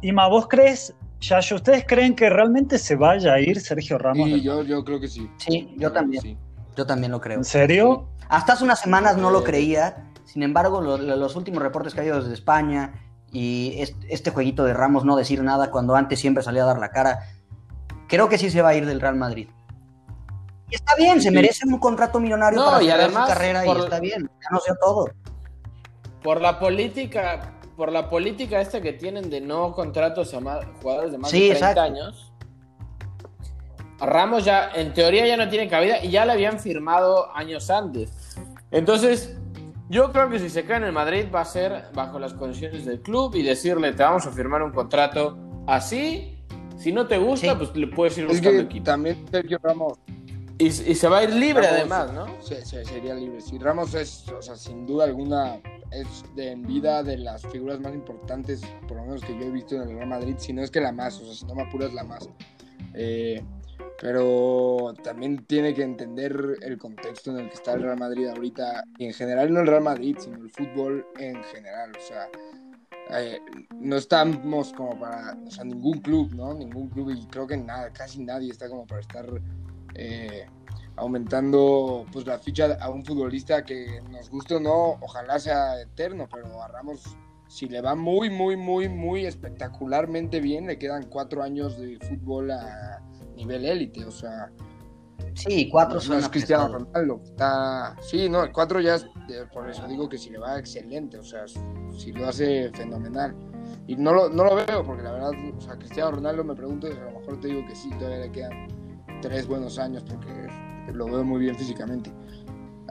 Ima, ¿vos crees, Yayo, ustedes creen que realmente se vaya a ir Sergio Ramos? Sí, yo, yo creo que sí. Sí, yo también. Sí. Yo también lo creo. ¿En serio? Hasta hace unas semanas no lo Eh. creía. Sin embargo, lo- lo- los últimos reportes que ha habido desde España y es- este jueguito de Ramos no decir nada cuando antes siempre salía a dar la cara, creo que sí se va a ir del Real Madrid. Y está bien, se merece un contrato millonario No, para y además, su carrera por- y está bien, ya no sé todo. Por la política, por la política esta que tienen de no contratos a jugadores de más Sí, de 30 exacto. años. Ramos ya, en teoría, ya no tiene cabida y ya le habían firmado años antes. Entonces, yo creo que si se cae en el Madrid va a ser bajo las condiciones del club y decirle, te vamos a firmar un contrato así. Si no te gusta, Sí. pues le puedes ir Es buscando que equipo. también Sergio Ramos Y, y se va a ir libre Ramos- además, ¿no? se- se- sería libre. Si Ramos es, o sea, sin duda alguna, es de en vida de las figuras más importantes, por lo menos que yo he visto en el Real Madrid, si no es que la más, o sea, si no me apuras, la más. Eh, pero también tiene que entender el contexto en el que está el Real Madrid ahorita, y en general no el Real Madrid, sino el fútbol en general, o sea. eh, no estamos como para, o sea, ningún club, ¿no? Ningún club y creo que nada, casi nadie está como para estar eh, aumentando pues la ficha a un futbolista que nos guste o no, ojalá sea eterno, pero a Ramos si le va muy, muy, muy, muy espectacularmente bien, le quedan cuatro años de fútbol a nivel élite, o sea, Sí, cuatro no son es Cristiano Ronaldo, está, sí, no, el cuatro ya es, eh, por eso digo que si le va excelente, o sea, si lo hace fenomenal. Y no lo, no lo veo, porque la verdad, o sea, Cristiano Ronaldo me pregunto, a lo mejor te digo que sí, todavía le quedan tres buenos años, porque lo veo muy bien físicamente.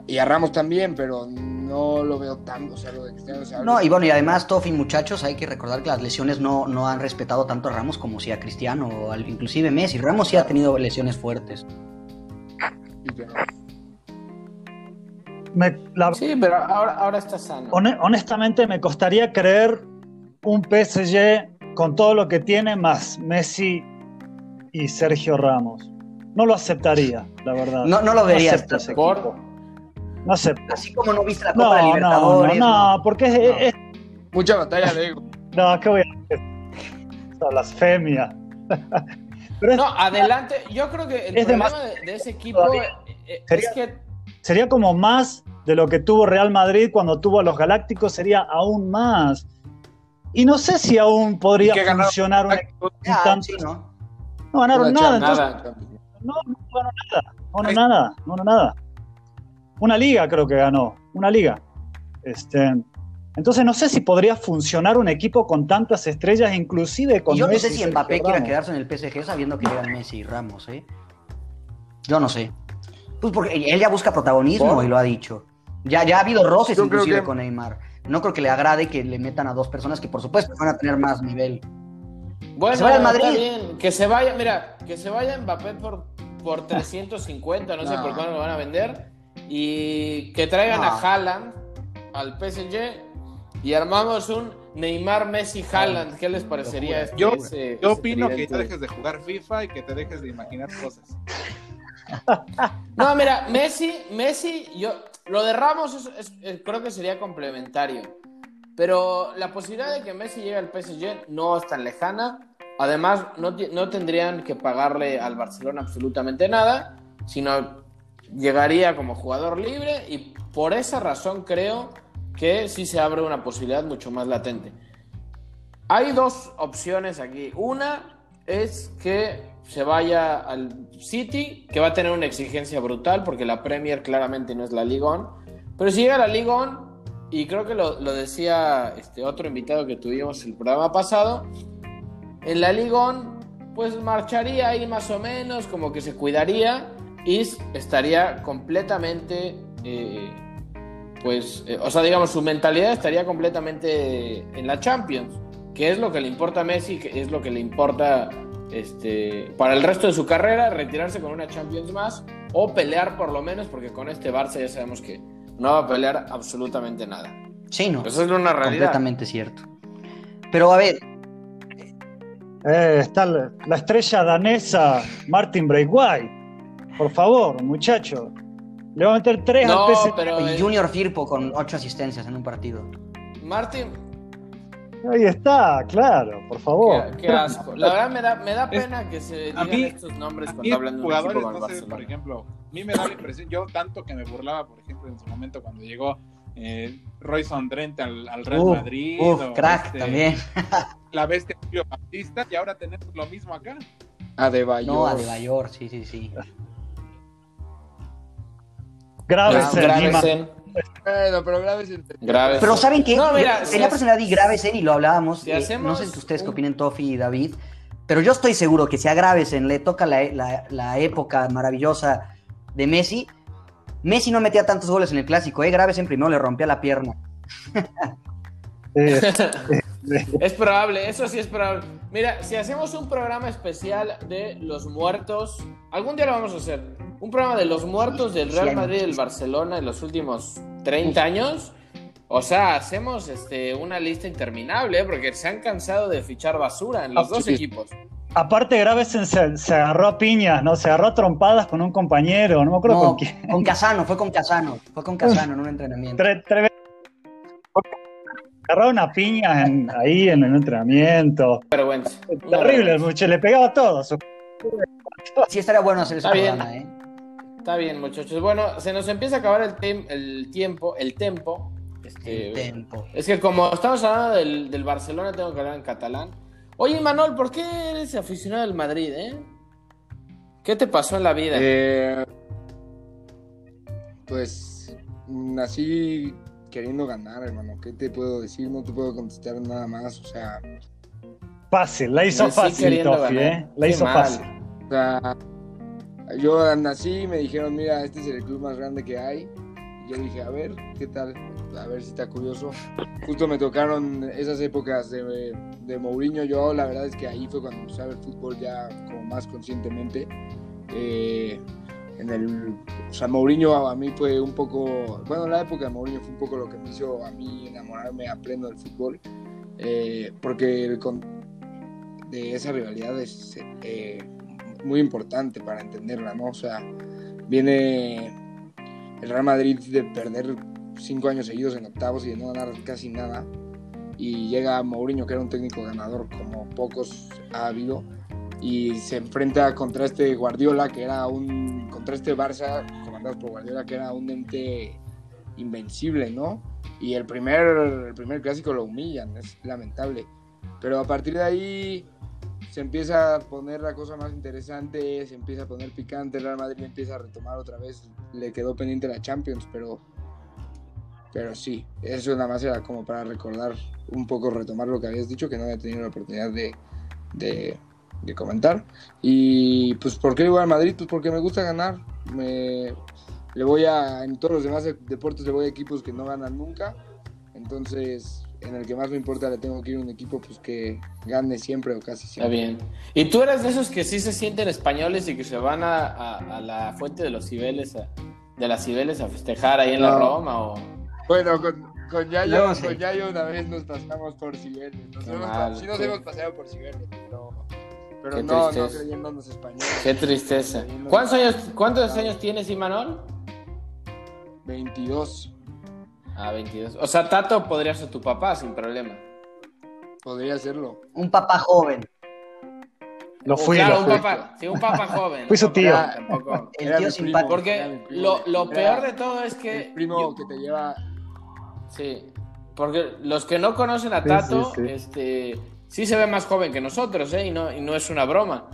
Y a Ramos también, pero no lo veo tanto, o sea, lo de Cristiano. o sea, No, y bueno, y además, Tofi, muchachos, hay que recordar que las lesiones no, no han respetado tanto a Ramos como si a Cristiano o al- inclusive Messi. Ramos sí ha tenido lesiones fuertes. no. Me- la- Sí, pero ahora, ahora está sano. hone- honestamente me costaría creer un PSG con todo lo que tiene más Messi y Sergio Ramos. No lo aceptaría, la verdad. No, no lo verías. acepto ese ¿Por? No acepto. Así como no viste la Copa No, de no, no, no, porque es, No. es- Mucha batalla de ego. no, ¿qué voy a hacer? Esa blasfemia. Pero es- No, adelante. Yo creo que el Es problema de, de ese equipo Todavía. eh, Sería- es que sería como más de lo que tuvo Real Madrid cuando tuvo a los Galácticos, sería aún más. Y no sé si aún podría ¿Y qué ganaron? funcionar un equipo Ah, tan- sí, ¿no? No ganaron nada, entonces no, no ganó nada, no ganó nada, no ganó nada. Una liga creo que ganó, una liga. Este, entonces no sé si podría funcionar un equipo con tantas estrellas, inclusive con Y yo no Messi sé si Mbappé quiera quedarse en el PSG sabiendo que llegan Messi y Ramos, ¿eh? Yo no sé. Pues porque él ya busca protagonismo ¿Por? y lo ha dicho. Ya, ya ha habido roces Yo inclusive que- con Neymar. No creo que le agrade que le metan a dos personas que por supuesto van a tener más nivel. Bueno, se vaya al Madrid. bien. Que se vaya, mira, que se vaya Mbappé por, por 350, no, sé No. por cuándo lo van a vender. Y que traigan No. a Haaland al PSG y armamos un Neymar Messi Haaland. ¿Qué les parecería? Este- Yo- ese- Yo ese opino que tridente? dejes de jugar FIFA y que te dejes de imaginar cosas. No, mira, Messi, Messi, yo lo de Ramos es- es- es- creo que sería complementario. Pero la posibilidad de que Messi llegue al PSG no es tan lejana. Además, no, no tendrían que pagarle al Barcelona absolutamente nada, sino llegaría como jugador libre y por esa razón creo que sí se abre una posibilidad mucho más latente. Hay dos opciones aquí. Una es que se vaya al City, que va a tener una exigencia brutal, porque la Premier claramente no es la Ligue 1. Pero si llega a la Ligue 1, y creo que lo, decía este otro invitado que tuvimos el programa pasado, en la Ligue 1, pues marcharía ahí más o menos, como que se cuidaría y estaría completamente, eh, pues, eh, o sea, digamos, su mentalidad estaría completamente en la Champions, que es lo que le importa a Messi, que es lo que le importa este, para el resto de su carrera, retirarse con una Champions más o pelear por lo menos, porque con este Barça ya sabemos que no va a pelear absolutamente nada. Sí, no. Eso es una realidad. Completamente cierto. Pero a ver, Eh, está la, la estrella danesa Martin Braithwaite. Por favor, muchacho. Le va a meter tres No, al PSG. pero y el- Junior Firpo con ocho asistencias en un partido. Martín, Ahí está, claro, por favor. qué, qué asco. La verdad me da, me da Es- pena que se a digan mí- estos nombres A mí, cuando hablan de un jugadores, equipo como el no sé, por ejemplo, a mí me da la impresión, yo tanto que me burlaba, por ejemplo, en su momento cuando llegó eh, Royson Trent al, al Real Madrid. uf, o crack este, también. La bestia Julio Bautista, y ahora tenemos lo mismo acá. Adebayor. No, Adebayor, sí, sí, sí. Graves Gravesen, Bueno, pero graves en- Gravesen. Pero ¿saben qué? No, mira, Yo si Tenía hace- personalidad y Gravesen y lo hablábamos. si eh, hacemos no sé si ustedes qué opinen, Tofi y David. Pero yo estoy seguro que si a Gravesen le toca la, la- la época maravillosa de Messi, Messi no metía tantos goles en el clásico, ¿eh? Gravesen primero le rompía la pierna. Eh, Es probable, eso sí es probable. Mira, si hacemos un programa especial de los muertos, algún día lo vamos a hacer. Un programa de los muertos del Real. Madrid y del Barcelona en los últimos 30 años. O sea, hacemos este, una lista interminable, ¿eh? porque se han cansado de fichar basura en los Ah, dos sí. equipos. aparte, Gravesen se, se agarró a piñas, ¿no? Se agarró a trompadas con un compañero, no me acuerdo No, con quién. con Casano, fue con Casano. Fue con Casano en un entrenamiento. Veces. Agarraron a piñas en- ahí en el entrenamiento. Vergüenza. Una Terrible, el muchacho, le pegaba a todos. Sí, estaría bueno hacer ese Está bien. programa, ¿eh? Está bien, muchachos. Bueno, se nos empieza a acabar el, tiempo, el tempo. Este, El tempo. Es que como estamos hablando del, del Barcelona, tengo que hablar en catalán. Oye, Manol, ¿por qué eres aficionado al Madrid, eh? ¿Qué te pasó en la vida? Eh, pues nací queriendo ganar, hermano. ¿Qué te puedo decir? No te puedo contestar nada más. O sea, Fácil, la hizo fácil, Tofi. ¿eh? La hizo mal. fácil. o sea, yo nací y me dijeron, mira, este es el club más grande que hay. Y yo dije, a ver, ¿qué tal? A ver si está curioso. Justo me tocaron esas épocas de, de Mourinho. Yo, la verdad es que ahí fue cuando empecé a ver fútbol ya como más conscientemente. Eh, en el, o sea, Mourinho a mí fue un poco, bueno, la época de Mourinho fue un poco lo que me hizo a mí enamorarme a pleno del fútbol, eh, porque el con- de esa rivalidad es eh, muy importante para entenderla, ¿no? O sea, viene el Real Madrid de perder cinco años seguidos en octavos y de no ganar casi nada, y llega Mourinho, que era un técnico ganador como pocos ha habido, y se enfrenta contra este Guardiola, que era un. Contra este Barça, comandado por Guardiola, que era un ente invencible, ¿no? Y el primer, el primer clásico lo humillan, es lamentable. Pero a partir de ahí se empieza a poner la cosa más interesante, se empieza a poner picante, el Real Madrid empieza a retomar otra vez, le quedó pendiente la Champions, pero. Pero sí, eso nada más era como para recordar un poco, retomar lo que habías dicho, que no había tenido la oportunidad de, de, de comentar. Y pues, ¿por qué le voy al Madrid? Pues porque me gusta ganar. Me, le voy a, en todos los demás deportes le voy a equipos que no ganan nunca. Entonces, en el que más me importa le tengo que ir a un equipo pues que gane siempre o casi Está siempre. bien. ¿Y tú eres de esos que sí se sienten españoles y que se van a, a- a la fuente de los Cibeles, a- de las Cibeles a festejar ahí en la No. Roma? O... Bueno, con, con Yayo, sí. con Yayo una vez nos pasamos por Cibeles. Nos Qué hemos, mal, sí nos qué- hemos paseado por Cibeles, pero, pero Qué no, no tristeza. creyéndonos españoles. Qué tristeza. ¿Cuántos años, cuántos años tienes, Imanol? 22. Ah, 22. O sea, Tato podría ser tu papá sin problema. Podría serlo. Un papá joven. Lo fui, claro, lo un fui. papá, sí, un papá joven. Fui su tío. tampoco. El Era tío simpático. Porque primo. lo, peor de todo es que. El primo yo- que te lleva. Sí, porque los que no conocen a Sí, Tato, sí, sí. este, sí se ve más joven que nosotros, ¿eh? Y no, y no es una broma.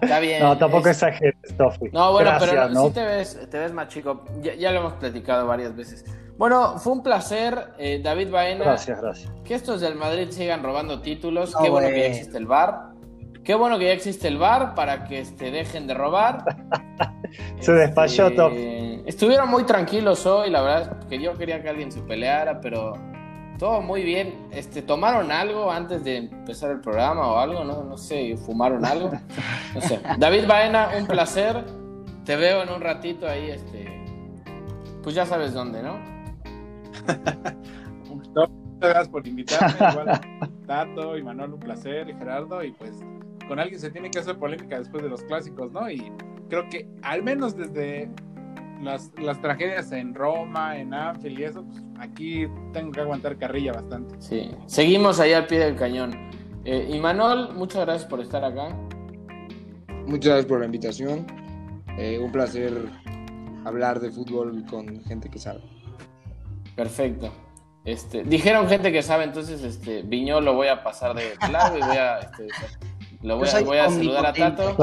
Está bien. No, tampoco es- exageres, Tofi. No, bueno, Gracias, pero ¿no? sí te ves, te ves más chico. Ya, ya lo hemos platicado varias veces. Bueno, fue un placer, eh, David Baena. Gracias, gracias. Que estos del Madrid sigan robando títulos. No, Qué bueno que ya existe el VAR. Qué bueno que ya existe el VAR para que este, dejen de robar. Se despachó, Top. Estuvieron muy tranquilos hoy, la verdad es que yo quería que alguien se peleara, pero todo muy bien. Este, ¿Tomaron algo antes de empezar el programa o algo? No, no sé, ¿fumaron algo? No sé. David Baena, un placer. Te veo en un ratito ahí, este. Pues ya sabes dónde, ¿no? Muchas gracias por invitarme. Igual, Tato y Manuel, un placer, y Gerardo. Y pues con alguien se tiene que hacer polémica después de los clásicos, ¿no? Y creo que al menos desde las, las tragedias en Roma, en Anfield y eso, pues aquí tengo que aguantar carrilla bastante. Sí. Seguimos ahí al pie del cañón. Eh, y Manol, muchas gracias por estar acá. Muchas gracias por la invitación. Eh, un placer hablar de fútbol con gente que sabe. Perfecto. Este, dijeron gente que sabe, entonces este, Viñol lo voy a pasar de lado y voy a, este, lo voy a, voy a saludar a Tato.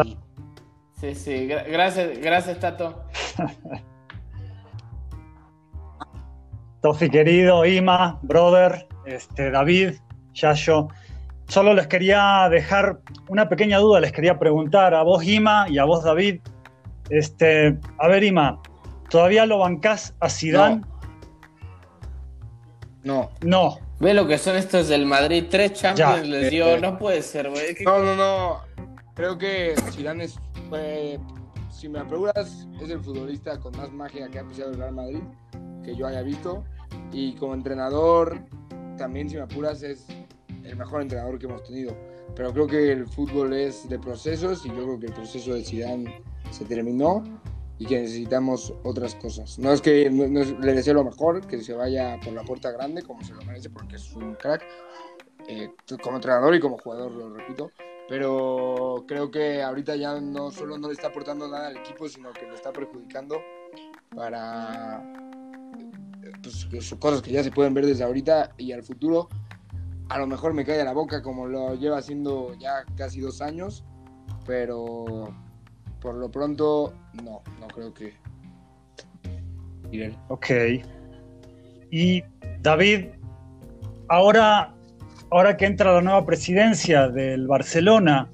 Sí, sí, gra- gracias, gracias Tato. Tofi querido, Ima, brother, este, David, Yayo. Solo les quería dejar una pequeña duda, les quería preguntar a vos, Ima, y a vos, David. Este, a ver, Ima, ¿todavía lo bancás a Zidane? No, No. Ve lo que son estos del Madrid, tres Champions Ya. les dio, no puede ser, güey. ¿Qué- no, no, no. Creo que Zidane es, fue- si me apuras, es el futbolista con más magia que ha pisado el Real Madrid que yo haya visto. Y como entrenador, también si me apuras, es el mejor entrenador que hemos tenido. Pero creo que el fútbol es de procesos y yo creo que el proceso de Zidane se terminó y que necesitamos otras cosas. No es que no- no le deseo lo mejor, que se vaya por la puerta grande como se lo merece porque es un crack, eh, como entrenador y como jugador, lo repito. Pero creo que ahorita ya no solo no le está aportando nada al equipo, sino que lo está perjudicando para pues, que son cosas que ya se pueden ver desde ahorita y al futuro. A lo mejor me cae a la boca como lo lleva haciendo ya casi dos años, pero por lo pronto no, no creo que nivel. Ok. Y David, ahora, ahora que entra la nueva presidencia del Barcelona,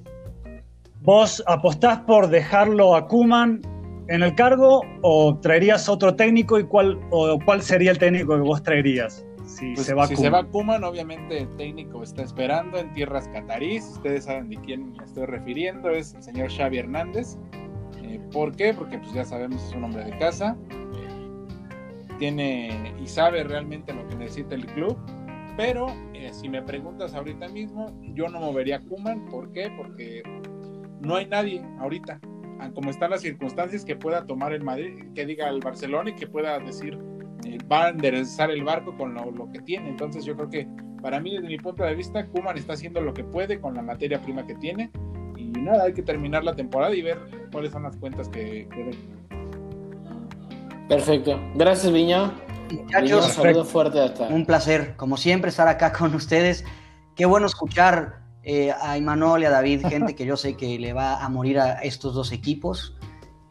¿vos apostás por dejarlo a Kuman en el cargo o traerías otro técnico y cuál, o cuál sería el técnico que vos traerías? Si Pues, se va si se va Kuman, obviamente el técnico está esperando en tierras catarís. Ustedes saben de quién me estoy refiriendo, es el señor Xavi Hernández. Eh, ¿Por qué? Porque pues ya sabemos es un hombre de casa. eh, tiene y sabe realmente lo que necesita el club. Pero eh, si me preguntas ahorita mismo, yo no movería a Kuman. ¿Por qué? Porque no hay nadie ahorita. Como están las circunstancias que pueda tomar el Madrid, que diga el Barcelona y que pueda decir eh, va a enderezar el barco con lo, lo que tiene. Entonces yo creo que para mí, desde mi punto de vista, Kuman está haciendo lo que puede con la materia prima que tiene. Y nada, hay que terminar la temporada y ver cuáles son las cuentas que, que den. Perfecto. Gracias. Viño, Muchachos, saludo fuerte hasta. un placer, como siempre, estar acá con ustedes. Qué bueno escuchar eh, a Imanol y a David, gente que yo sé que le va a morir a estos dos equipos.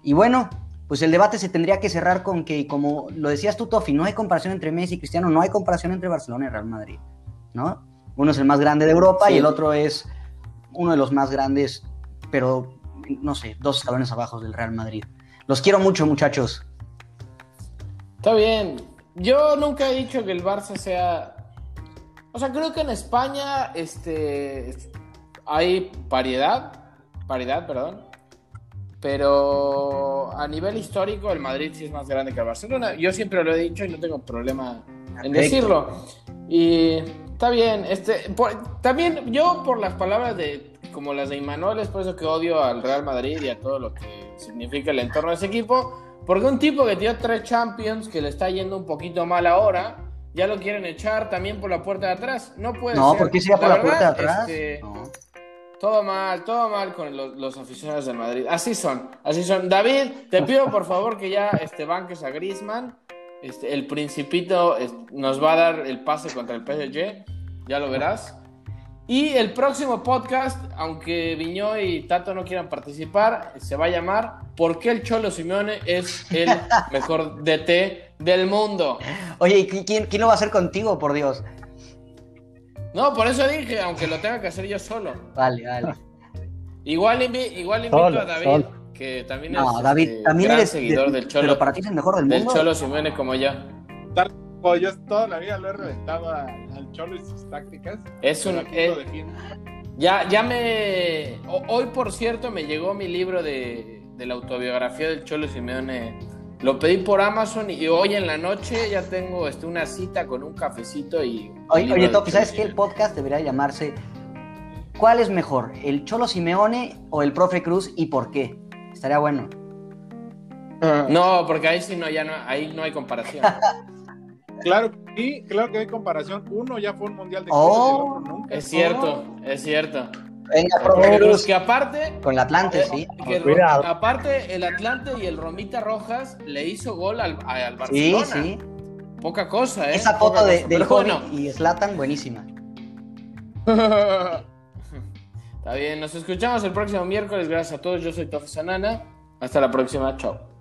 Y bueno, pues el debate se tendría que cerrar con que, como lo decías tú, Tofi, no hay comparación entre Messi y Cristiano, no hay comparación entre Barcelona y Real Madrid, ¿no? Uno es el más grande de Europa Sí. y el otro es uno de los más grandes, pero no sé, dos escalones abajo del Real Madrid. Los quiero mucho, muchachos. Está bien. Yo nunca he dicho que el Barça sea. O sea, creo que en España este, hay paridad. Paridad, perdón. Pero a nivel histórico, el Madrid sí es más grande que el Barcelona. Yo siempre lo he dicho y no tengo problema en Perfecto. decirlo. Y está bien. Este, por- también yo, por las palabras de como las de Imanol, es por eso que odio al Real Madrid y a todo lo que significa el entorno de ese equipo. Porque un tipo que dio tres Champions, que le está yendo un poquito mal ahora, ya lo quieren echar también por la puerta de atrás. No puede No, ser. ¿por qué se iba por la puerta de atrás? este, No. todo mal, todo mal con los, los aficionados del Madrid. Así son, así son. David, te pido por favor que ya este, banques a Griezmann. Este, el Principito nos va a dar el pase contra el PSG, ya lo verás. Y el próximo podcast, aunque Viñó y Tato no quieran participar, se va a llamar ¿Por qué el Cholo Simeone es el mejor DT del mundo? Oye, ¿y quién, quién lo va a hacer contigo, por Dios? No, por eso dije, aunque lo tenga que hacer yo solo. Vale, vale. Igual, invi- igual invito Solo, a David, solo. que también No, es David, este, también gran eres seguidor de- del Cholo, Pero para ti es el mejor del del mundo. Cholo Simeone como yo. Yo toda la vida lo he reventado a- Cholo y sus tácticas. Es un, eh, ya, ya me... ho- Hoy, por cierto, me llegó mi libro de, de la autobiografía del Cholo Simeone. Lo pedí por Amazon y hoy en la noche ya tengo este, una cita con un cafecito y... Oye, oye Cholo ¿sabes qué? El podcast debería llamarse ¿Cuál es mejor? ¿El Cholo Simeone o el Profe Cruz y por qué? Estaría bueno. No, porque ahí sí no, ya no, ahí no hay comparación. Claro que sí, claro que hay comparación. Uno ya fue un mundial de Oh. clubes y el otro nunca. es cierto, es cierto. Venga, Porque los que aparte... Con el Atlante, sí. Que Cuidado. Aparte, el Atlante y el Romita Rojas le hizo gol al, al Sí, Barcelona. sí. Poca cosa, ¿eh? Esa foto de, del joven bueno, y Slatan, buenísima. está bien. Nos escuchamos el próximo miércoles. Gracias a todos. Yo soy Tofe Sanana. Hasta la próxima. Chao.